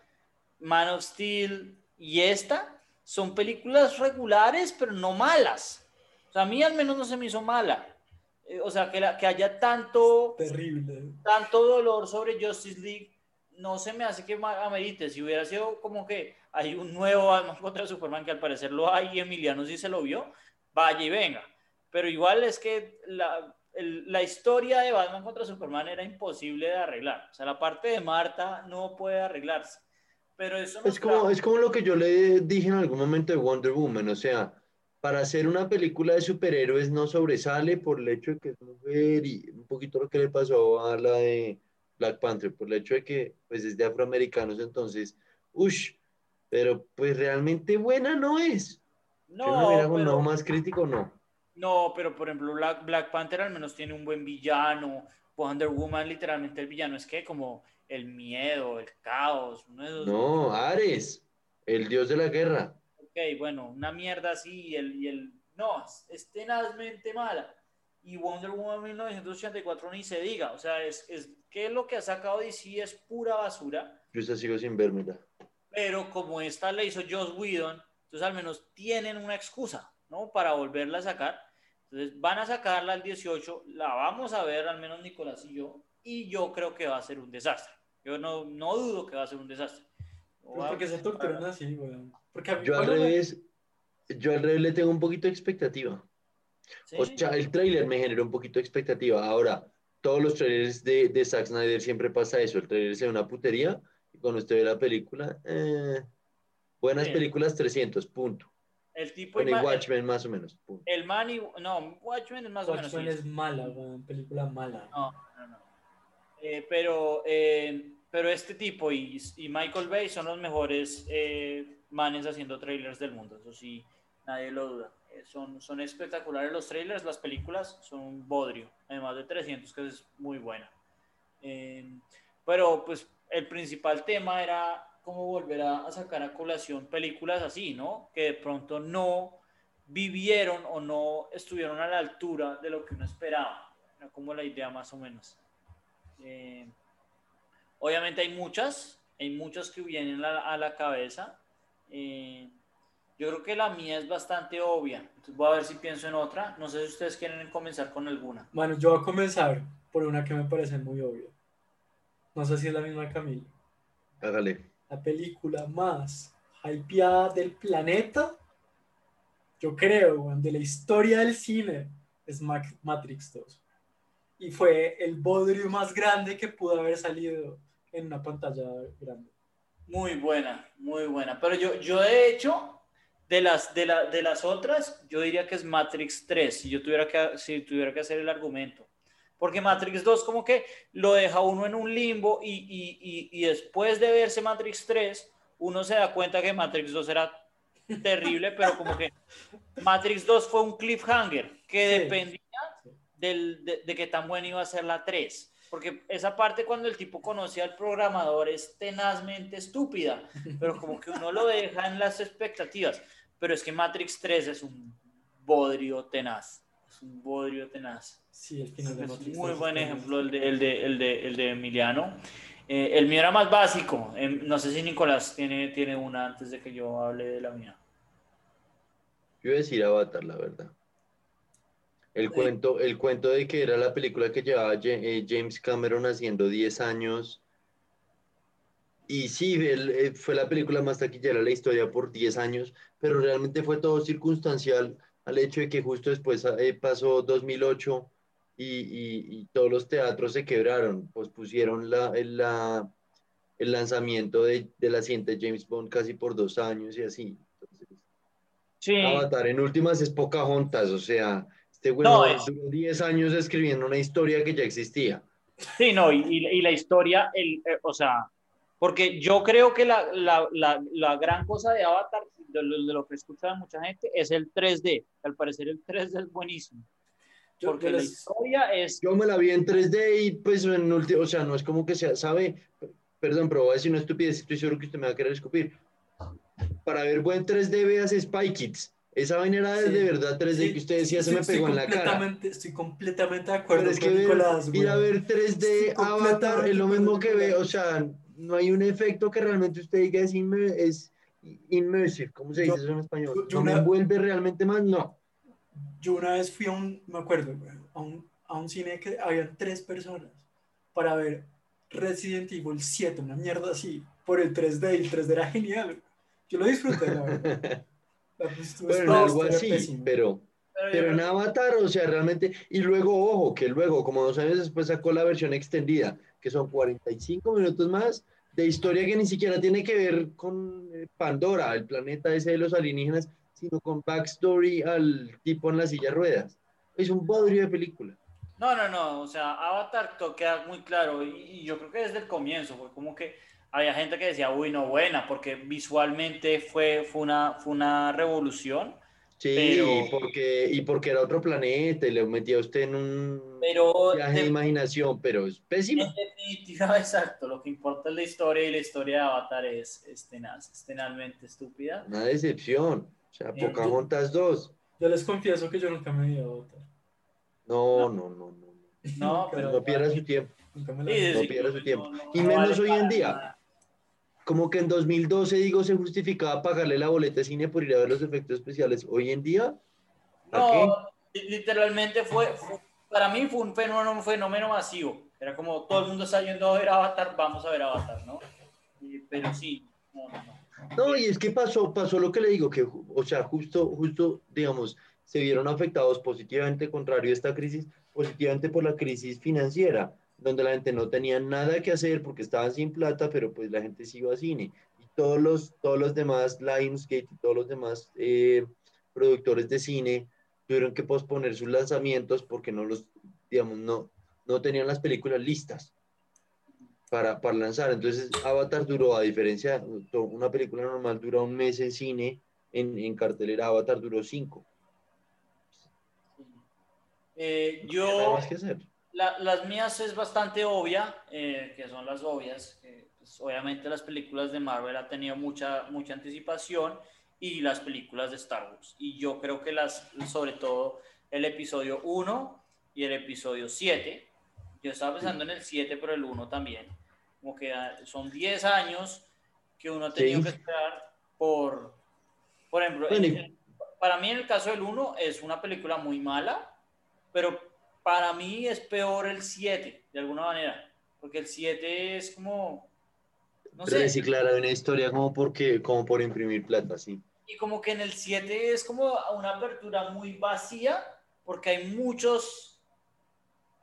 Man of Steel y esta son películas regulares, pero no malas. O sea, a mí al menos no se me hizo mala. Eh, o sea, que, la- que haya tanto, Terrible. tanto dolor sobre Justice League, no se me hace que amerite. Si hubiera sido como que hay un nuevo Batman contra Superman, que al parecer lo hay y Emiliano sí se lo vio, vaya y venga. Pero igual es que la, el- la historia de Batman contra Superman era imposible de arreglar. O sea, la parte de Marta no puede arreglarse. Pero eso nos Es como, es como lo que yo le dije en algún momento de Wonder Woman, o sea, para hacer una película de superhéroes no sobresale por el hecho de que es mujer y un poquito lo que le pasó a la de Black Panther, por el hecho de que pues es de afroamericanos, entonces, ush, pero pues realmente buena no es. no, mira con un pero- más crítico, no. No, pero por ejemplo, Black, Black Panther al menos tiene un buen villano. Wonder Woman, literalmente, el villano es que como el miedo, el caos, uno de esos. No, Ares, el dios de la guerra. Ok, bueno, una mierda así y el, y el. No, es, es tenazmente mala. Y Wonder Woman 1984 ni se diga. O sea, es, es que lo que ha sacado DC es pura basura. Yo esa sigo sin vérmela. Pero como esta le hizo Joss Whedon, entonces al menos tienen una excusa, ¿no? Para volverla a sacar. Entonces van a sacarla al 18, la vamos a ver, al menos Nicolás y yo, y yo creo que va a ser un desastre. Yo no, no dudo que va a ser un desastre. Pero ¿Por qué se torturan así, güey? Porque a mí, Yo al bueno, me- revés, yo al revés le tengo un poquito de expectativa. Sí. O sea, el tráiler me generó un poquito de expectativa. Ahora, todos los trailers de, de Zack Snyder siempre pasa eso. El trailer ve una putería y cuando usted ve la película, eh, buenas Sí. películas 300, punto. el tipo Bueno, y Watchmen más o menos, punto. el man y no, Watchmen es más o menos Watchmen sí. es mala, güey. Película mala. No, no, no. Eh, pero, eh, pero este tipo y, y Michael Bay son los mejores eh, manes haciendo trailers del mundo, eso sí, nadie lo duda. Eh, son, son espectaculares los trailers, las películas son un bodrio, además de 300, que es muy buena. Eh, pero pues el principal tema era cómo volver a, sacar a colación películas así, ¿no? Que de pronto no vivieron o no estuvieron a la altura de lo que uno esperaba. Era como la idea más o menos. Eh, obviamente hay muchas, hay muchas que vienen a, a la cabeza. Eh, yo creo que la mía es bastante obvia. Entonces voy a ver si pienso en otra. No sé si ustedes quieren comenzar con alguna. Bueno, yo voy a comenzar por una que me parece muy obvia. No sé si es la misma Camila. Hágale. La película más hypeada del planeta, yo creo, de la historia del cine, es Matrix 2. Y fue el bodrio más grande que pudo haber salido en una pantalla grande. Muy buena, muy buena. Pero yo, yo de hecho, de las, de, la, de las otras, yo diría que es Matrix 3, si yo tuviera que, si tuviera que hacer el argumento. Porque Matrix 2 como que lo deja uno en un limbo y, y, y, y después de verse Matrix 3, uno se da cuenta que Matrix 2 era terrible, pero como que Matrix 2 fue un cliffhanger que Sí. dependía del, de, de qué tan buena iba a ser la 3. Porque esa parte cuando el tipo conoce al programador es tenazmente estúpida, pero como que uno lo deja en las expectativas. Pero es que Matrix 3 es un bodrio tenaz. Es un bodrio tenaz. Sí, el final de Es Matrix muy buen es ejemplo el de, el de, el de, el de Emiliano. Eh, el mío era más básico. Eh, no sé si Nicolás tiene, tiene una antes de que yo hable de la mía. Yo iba a decir Avatar, la verdad. El cuento, el cuento de que era la película que llevaba eh, James Cameron haciendo 10 años. Y sí, él, eh, fue la película más taquillera de la historia por 10 años, pero realmente fue todo circunstancial al hecho de que justo después eh, pasó 2008 y, y- y todos los teatros se quebraron, pues pusieron la, el, la- el lanzamiento de, de la siguiente James Bond casi por dos años y así. Entonces, Sí, Avatar en últimas es Pocahontas, o sea, este güey No, es- duró 10 años escribiendo una historia que ya existía. sí, no, y, y- y la historia, el, eh, o sea, porque yo creo que la, la, la, la gran cosa de Avatar, de lo, de lo que escucha mucha gente, es el 3D. Al parecer el 3D es buenísimo. Yo- Porque yo la historia es... Yo me la vi en 3D y pues en último, o sea, no es como que sea, sabe, perdón, pero voy a decir una estupidez, estoy seguro que usted me va a querer escupir. Para ver buen 3D veas Spy Kids. Esa vaina era Sí. de verdad 3D Sí, que usted decía sí, se me pegó en la cara. Estoy completamente de acuerdo Pero es que con ver- Nicolás, ir a ver 3D Estoy Avatar es lo mismo que ve, o sea, no hay un efecto que realmente usted diga es, inmer- es immersive, ¿cómo se dice Yo- eso en español? yo- yo ¿No me una- envuelve realmente más? No. Yo una vez fui a un, me acuerdo, a un, a un cine que habían tres personas para ver Resident Evil 7, una mierda así, por el 3D, y el 3D era genial. Yo lo disfruté, la verdad. Bueno, algo así, pero... Pero en Avatar, o sea, realmente, y luego, ojo, que luego, como dos años después sacó la versión extendida, que son 45 minutos más de historia que ni siquiera tiene que ver con eh, Pandora, el planeta ese de los alienígenas, sino con backstory al tipo en la silla de ruedas. Es un bodrio de película. No, no, no, o sea, Avatar to- queda muy claro y, y yo creo que desde el comienzo fue como que había gente que decía, uy, no, buena, porque visualmente fue, fue, una, fue una revolución, Sí, Pero- y, porque, y porque era otro planeta y le metía a usted en un pero viaje de de- imaginación, pero es pésimo. en definitiva, exacto, lo que importa es la historia y la historia de Avatar es, es tenaz, es tenazmente estúpida. Una decepción. O sea, Yo- Pocahontas 2. Yo les confieso que yo nunca me vi a Avatar. No, no, no, no. No, Nunca- pero... No pierda su tiempo. no pierda su no, tiempo. no, Y no menos vale hoy en día. Como que en 2012, digo, se justificaba pagarle la boleta de cine por ir a ver los efectos especiales. Hoy en día. No, li- literalmente fue, fue- para mí fue un fenómeno, un fenómeno masivo. Era como todo el mundo está yendo a ver Avatar, vamos a ver Avatar, ¿no? Y- pero sí, no, no, no. No, y es que pasó, pasó lo que le digo, que, o sea, justo, justo, digamos, se vieron afectados positivamente, contrario a esta crisis, positivamente por la crisis financiera, donde la gente no tenía nada que hacer porque estaban sin plata, pero pues la gente sí iba a cine. Y todos los, todos los demás, Lionsgate y todos los demás eh, productores de cine tuvieron que posponer sus lanzamientos porque no los, digamos, no, no tenían las películas listas para, para lanzar. Entonces, Avatar duró, a diferencia, una película normal dura un mes en cine, en, en cartelera Avatar duró cinco. Eh, No hay nada yo, más que hacer. La- las mías es bastante obvia, eh, que son las obvias. que, pues, obviamente las películas de Marvel han tenido mucha, mucha anticipación y las películas de Star Wars. Y yo creo que las, sobre todo el episodio 1 y el episodio 7. Yo estaba pensando en el 7, pero el 1 también. Como que ah, son 10 años que uno ha tenido Sí. que esperar por, por ejemplo, Bueno, en- para mí en el caso del 1 es una película muy mala, pero para mí es peor el 7, de alguna manera, porque el 7 es como, no sé, Reciclar una historia como, porque, como por imprimir plata, sí. y como que en el 7 es como una apertura muy vacía, porque hay muchos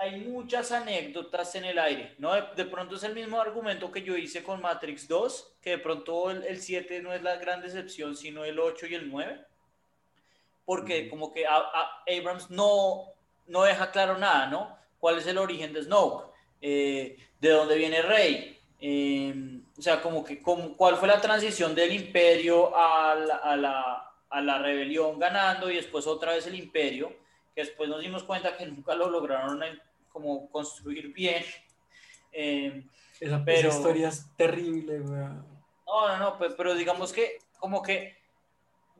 hay muchas anécdotas en el aire, ¿no? De, pronto es el mismo argumento que yo hice con Matrix 2, que de pronto el, el 7 no es la gran decepción, sino el 8 y el 9, porque como que Abrams no, no deja claro nada, ¿no? ¿Cuál es el origen de Snoke? Eh, ¿De dónde viene Rey? Eh, o sea, como que como, cuál fue la transición del imperio a la, a, la, a la rebelión ganando y después otra vez el imperio, que después nos dimos cuenta que nunca lo lograron como construir bien. Eh, esa, pero, historia es terrible, No, no, no, pues, pero digamos que como que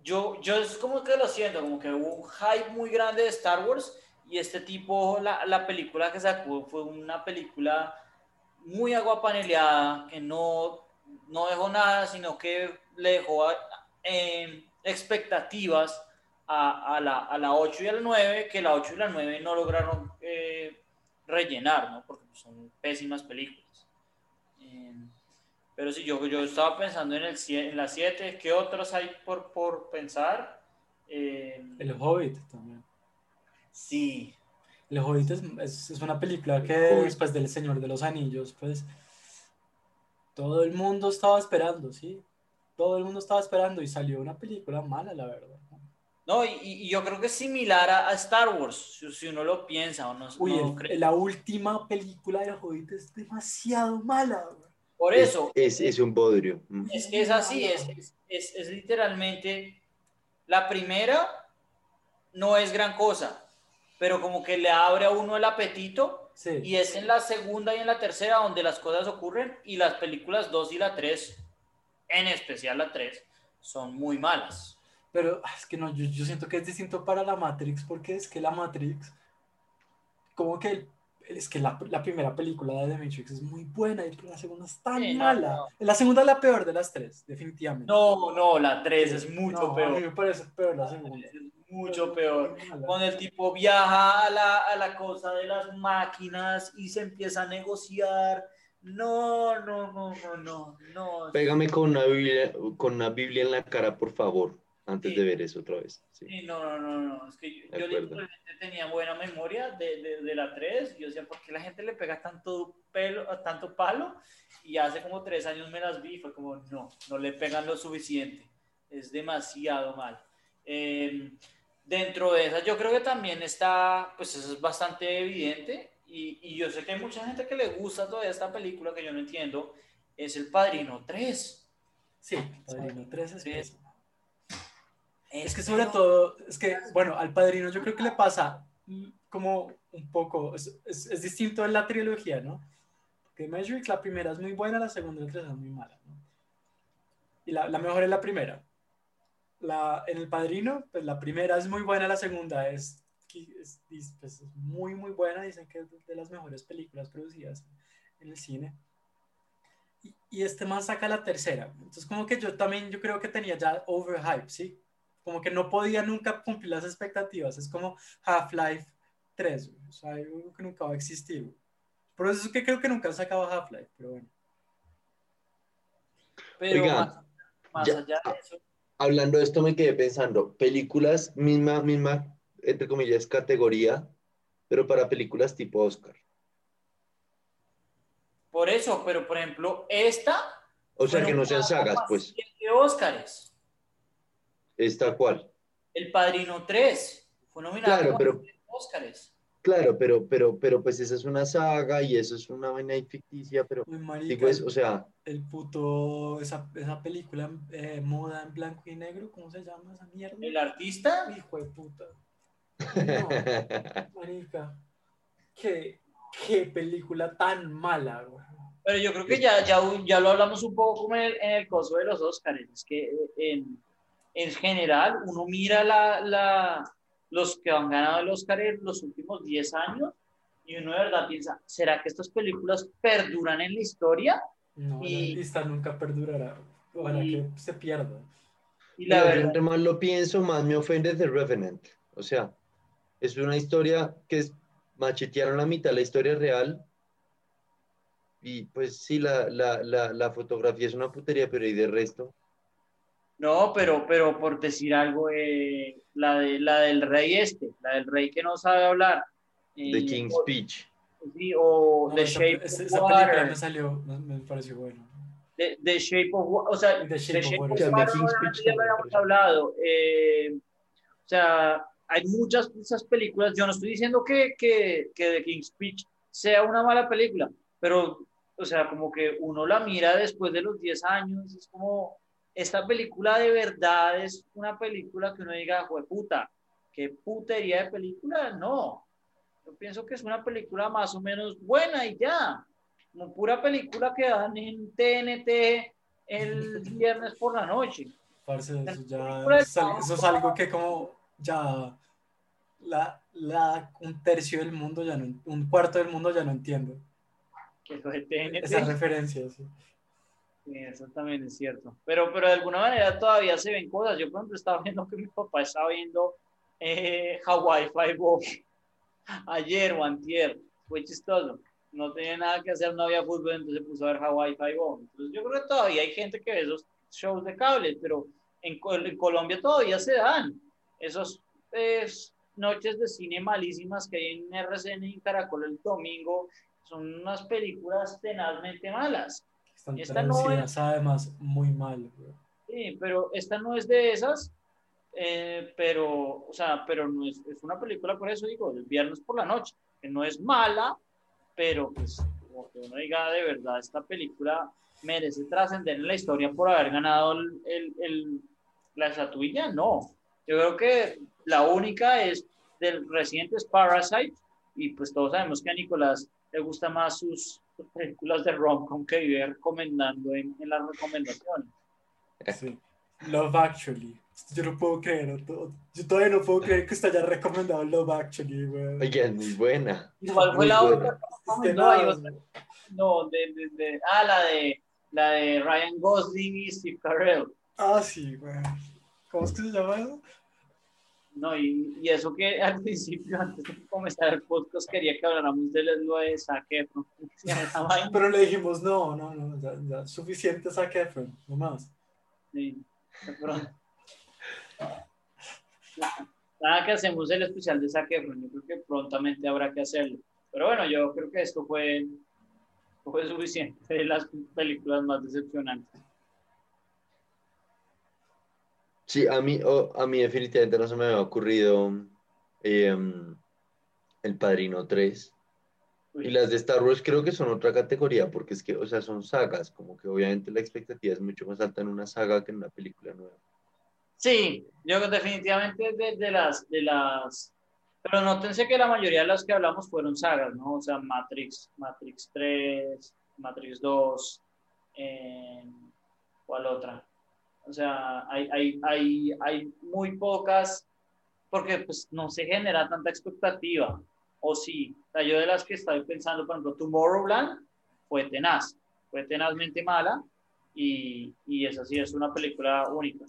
yo, yo es como que lo siento, como que hubo un hype muy grande de Star Wars y este tipo, la, la película que sacó fue una película muy aguapaneleada, que no, no dejó nada, sino que le dejó eh, expectativas a, la, a, la, 8 y a la 9, que la 8 y la 9 no lograron eh, rellenar, ¿no? porque son pésimas películas. Eh, pero sí, yo, yo estaba pensando en, el, en la 7, ¿qué otros hay por, por pensar? el Hobbit también. Sí, el Hobbit es, es, una película que después del Señor de los Anillos, pues todo el mundo estaba esperando, ¿sí? Todo el mundo estaba esperando y salió una película mala, la verdad. No, y, y yo creo que es similar a, Star Wars, si, uno lo piensa o no. Uy, la última película de Hobbit es demasiado mala. Por eso. Es, es, un bodrio. Es que es así, es, es, es literalmente la primera no es gran cosa pero como que le abre a uno el apetito. Y es en la segunda y en la tercera donde las cosas ocurren y las películas 2 y la 3, en especial la 3, son muy malas. Pero ah, es que no, yo, yo, siento que es distinto para la Matrix porque es que la Matrix, como que es que la, la primera película de The Matrix es muy buena y la segunda es tan mala. La segunda es la peor de las tres, definitivamente. No, no, la 3 es mucho peor. A mí me parece peor la segunda mucho peor. Cuando el tipo viaja a la, a la cosa de las máquinas y se empieza a negociar. No, no, no, no, no, no. Pégame con una Biblia, con una Biblia en la cara, por favor, antes de ver eso otra vez. Sí, no, no, no, no. Es que yo, yo tenía buena memoria de, de, de, la 3. Yo decía, ¿por qué la gente le pega tanto, pelo, tanto palo? Y hace como tres años me las vi. Fue como, no, no le pegan lo suficiente. Es demasiado mal. Eh, Dentro de esas, yo creo que también está, pues eso es bastante evidente, y, y, yo sé que hay mucha gente que le gusta todavía esta película que yo no entiendo, es El Padrino 3. Sí, Padrino 3 es, que sobre todo, es que, bueno, al Padrino yo creo que le pasa como un poco, es, es, distinto en la trilogía, ¿no? Que Matrix, la primera es muy buena, la segunda y la tercera es muy mala, ¿no? Y la, la mejor es la primera la, en El Padrino, pues la primera es muy buena, la segunda es, es, pues, es muy, muy buena, dicen que es de las mejores películas producidas en el cine. Y, y, este más saca la tercera. Entonces como que yo también, yo creo que tenía ya overhype, ¿sí? Como que no podía nunca cumplir las expectativas. Es como Half-Life 3, o sea, algo que nunca va a existir. Por eso es que creo que nunca sacaba Half-Life, pero bueno. Pero más, más allá de eso, hablando de esto me quedé pensando, películas, misma, misma, entre comillas, categoría, pero para películas tipo Oscar. Por eso, pero por ejemplo, esta... O sea, que no sean sagas, pues. De Oscars. ¿Esta cuál? El Padrino 3. Fue nominado claro, pero, Oscars. Claro, pero, pero, pero pues esa es una saga y eso es una vaina ficticia, pero digo o sea... El puto, esa, esa película eh, moda en blanco y negro, ¿cómo se llama esa mierda? ¿El artista? Hijo de puta. No, marica. Qué, qué película tan mala, güey. Pero yo creo que ya, ya, ya lo hablamos un poco como en el, en el coso de los Oscars, es que eh, en, en general uno mira la, la los que han ganado el Oscar en los últimos 10 años y uno de verdad piensa, ¿será que estas películas perduran en la historia? No, y, la lista nunca perdurará, para que se pierda. Y la verdad, entre más lo pienso, más me ofende The Revenant. O sea, es una historia que es, machetearon la mitad la historia real. Y pues sí, la, la, la, la fotografía es una putería, pero ¿y de resto? No, pero, pero por decir algo, eh, la, de, la del rey este, la del rey que no sabe hablar, The King's o, Speech. sí, o No, The esa, Shape esa- of esa película Water. me salió, me, me pareció bueno. The, The Shape of Wa- o sea, The The Shape Shape, of of Water. Water, King's Speech ya lo habíamos hablado. eh, o sea, hay muchas de esas películas. Yo no estoy diciendo que, que, que The King's Speech sea una mala película, pero, o sea, como que uno la mira después de los 10 años, es como, esta película de verdad es una película que uno diga, puta, qué putería de película, no. Yo pienso que es una película más o menos buena y ya. Como pura película que dan en TNT el viernes por la noche. Parce, eso ya eso es algo que como ya la, la, un tercio del mundo ya no, un cuarto del mundo ya no entiende esas referencias. sí. Eso también es cierto. Pero, pero de alguna manera todavía se ven cosas. Yo, por ejemplo, estaba viendo que mi papá estaba viendo eh, Hawaii Five-O ayer o antier. Fue chistoso. No tenía nada que hacer, no había fútbol, entonces puso a ver Hawaii Five-O. Entonces yo creo que todavía hay gente que ve esos shows de cable, pero en, en Colombia todavía se dan esos noches de cine malísimas que hay en RCN y Caracol el domingo. Son unas películas tenazmente malas. Están Esta no traducidas además muy mal. güey. Sí, pero esta no es de esas, eh, pero, o sea, pero no es, es una película, por eso digo, el viernes por la noche, que no es mala, pero pues, como que uno diga de verdad, esta película merece trascender en la historia por haber ganado el, el- el- la estatuilla, no. Yo creo que la única es del reciente es Parasite, y pues todos sabemos que a Nicolás le gusta más sus películas de rom-com que vive recomendando en, en las recomendaciones. Sí. Love Actually. Yo no puedo creer. Yo todavía no puedo creer que usted haya recomendado Love Actually, güey. Oye, es muy buena. ¿Cuál fue Muy la otra. No, de, de, de- ah, la de, la de Ryan Gosling y Steve Carell. Ah, sí, güey. ¿Cómo es que se llama eso? No, y, y eso que al principio, antes de comenzar el podcast, quería que habláramos de lo de Zac Efron. Pero le dijimos, no, no, no, ya, ya, suficiente Zac Efron, no más. Sí, de pronto. Nada que hacemos el especial de Zac Efron, yo creo que prontamente habrá que hacerlo. Pero bueno, yo creo que esto fue, fue suficiente de las películas más decepcionantes. Sí, a mí, oh, a mí definitivamente no se me había ocurrido em, El Padrino 3. Y las de Star Wars creo que son otra categoría, porque es que, o sea, son sagas, como que obviamente la expectativa es mucho más alta en una saga que en una película nueva. Sí, yo definitivamente de, de las, de las, pero nótense que la mayoría de las que hablamos fueron sagas, ¿no? O sea, Matrix, Matrix 3, Matrix 2, eh, ¿cuál otra? O sea, hay, hay, hay, hay muy pocas, porque pues no se genera tanta expectativa, o sí, o sea, yo de las que estoy pensando, por ejemplo, Tomorrowland fue tenaz, fue tenazmente mala, y, y esa sí es una película única.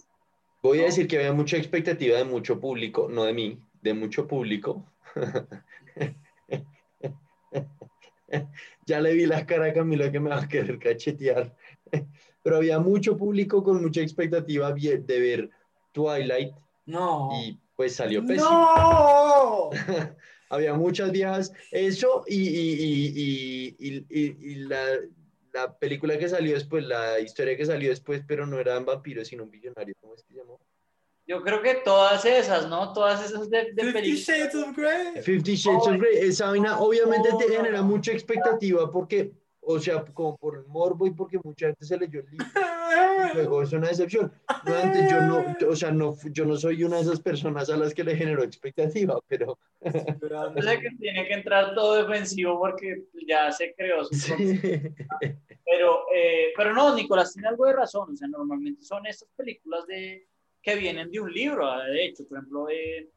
Voy a decir que había mucha expectativa de mucho público, no de mí, de mucho público. ya le vi la cara a Camila que me va a querer cachetear. Pero había mucho público con mucha expectativa de ver Twilight No. y pues salió pésimo. ¡No! Había muchas viejas, eso y, y, y, y, y- y- y la, la película que salió después, la historia que salió después, pero no eran vampiros, sino un billonario, ¿cómo es que se llamó? Yo creo que todas esas, ¿no? Todas esas de, de Fifty. Shades of Grey. Fifty Shades of Grey, esa vaina obviamente te no, genera mucha expectativa porque, o sea, como por el morbo y porque mucha gente se leyó el libro. y Luego es una decepción. No, antes yo no, o sea, no, yo no soy una de esas personas a las que le generó expectativa, pero sé que tiene que entrar todo defensivo porque ya se creó su sí. Pero, eh, pero no, Nicolás tiene algo de razón. O sea, normalmente son estas películas de, que vienen de un libro. ah, De hecho, por ejemplo, eh,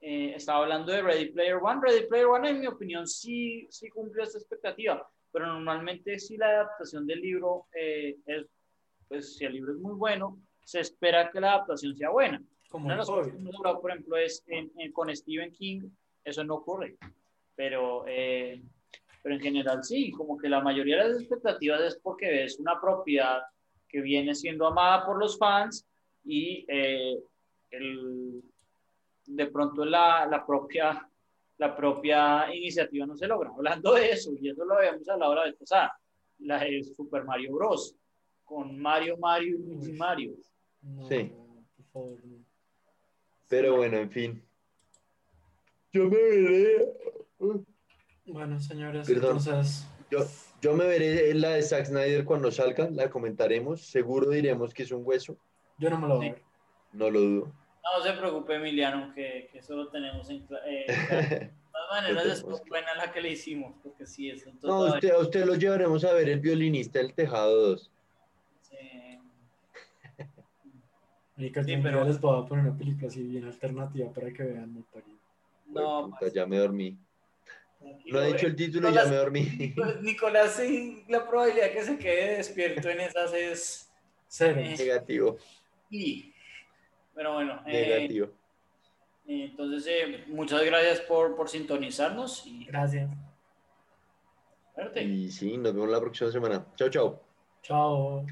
eh, estaba hablando de Ready Player One. Ready Player One, en mi opinión, sí, sí cumplió esta expectativa. Pero normalmente, si la adaptación del libro eh, es, pues, si el libro es muy bueno, se espera que la adaptación sea buena. Como Una de las cosas que hablado, por ejemplo, es en, en- con Stephen King, eso no ocurre. Pero, eh, pero en general sí, como que la mayoría de las expectativas es porque es una propiedad que viene siendo amada por los fans y eh, el, de pronto la, la propia, la propia iniciativa no se logra. Hablando de eso, y eso lo habíamos hablado la vez pasada, la de Super Mario Bros. con Mario, Mario y Luigi Mario. No, Sí. por favor, no. Pero bueno, en fin. Yo me veré. Bueno, señores, Perdón. entonces, Yo, yo me veré la de Zack Snyder cuando salga, la comentaremos. Seguro diremos que es un hueso, yo no me lo voy Sí. no lo dudo. No se preocupe, Emiliano, que, que eso lo tenemos en... eh, de todas maneras, es tenemos buena la que le hicimos, porque sí, es un No, usted, a usted lo llevaremos a ver el violinista del Tejado 2. Marica, Sí, algún pero- les voy a poner una película así bien alternativa para que vean. No, Puta, ya me dormí. No dicho eh. el título y ya me dormí. Pues, Nicolás, sí, la probabilidad que se quede despierto en esas es... Cero. Eh. Negativo, Y, pero bueno, eh, negativo. eh, entonces eh, muchas gracias por, por sintonizarnos y Gracias. suerte. Y sí, nos vemos la próxima semana. Chao, chao. Chao.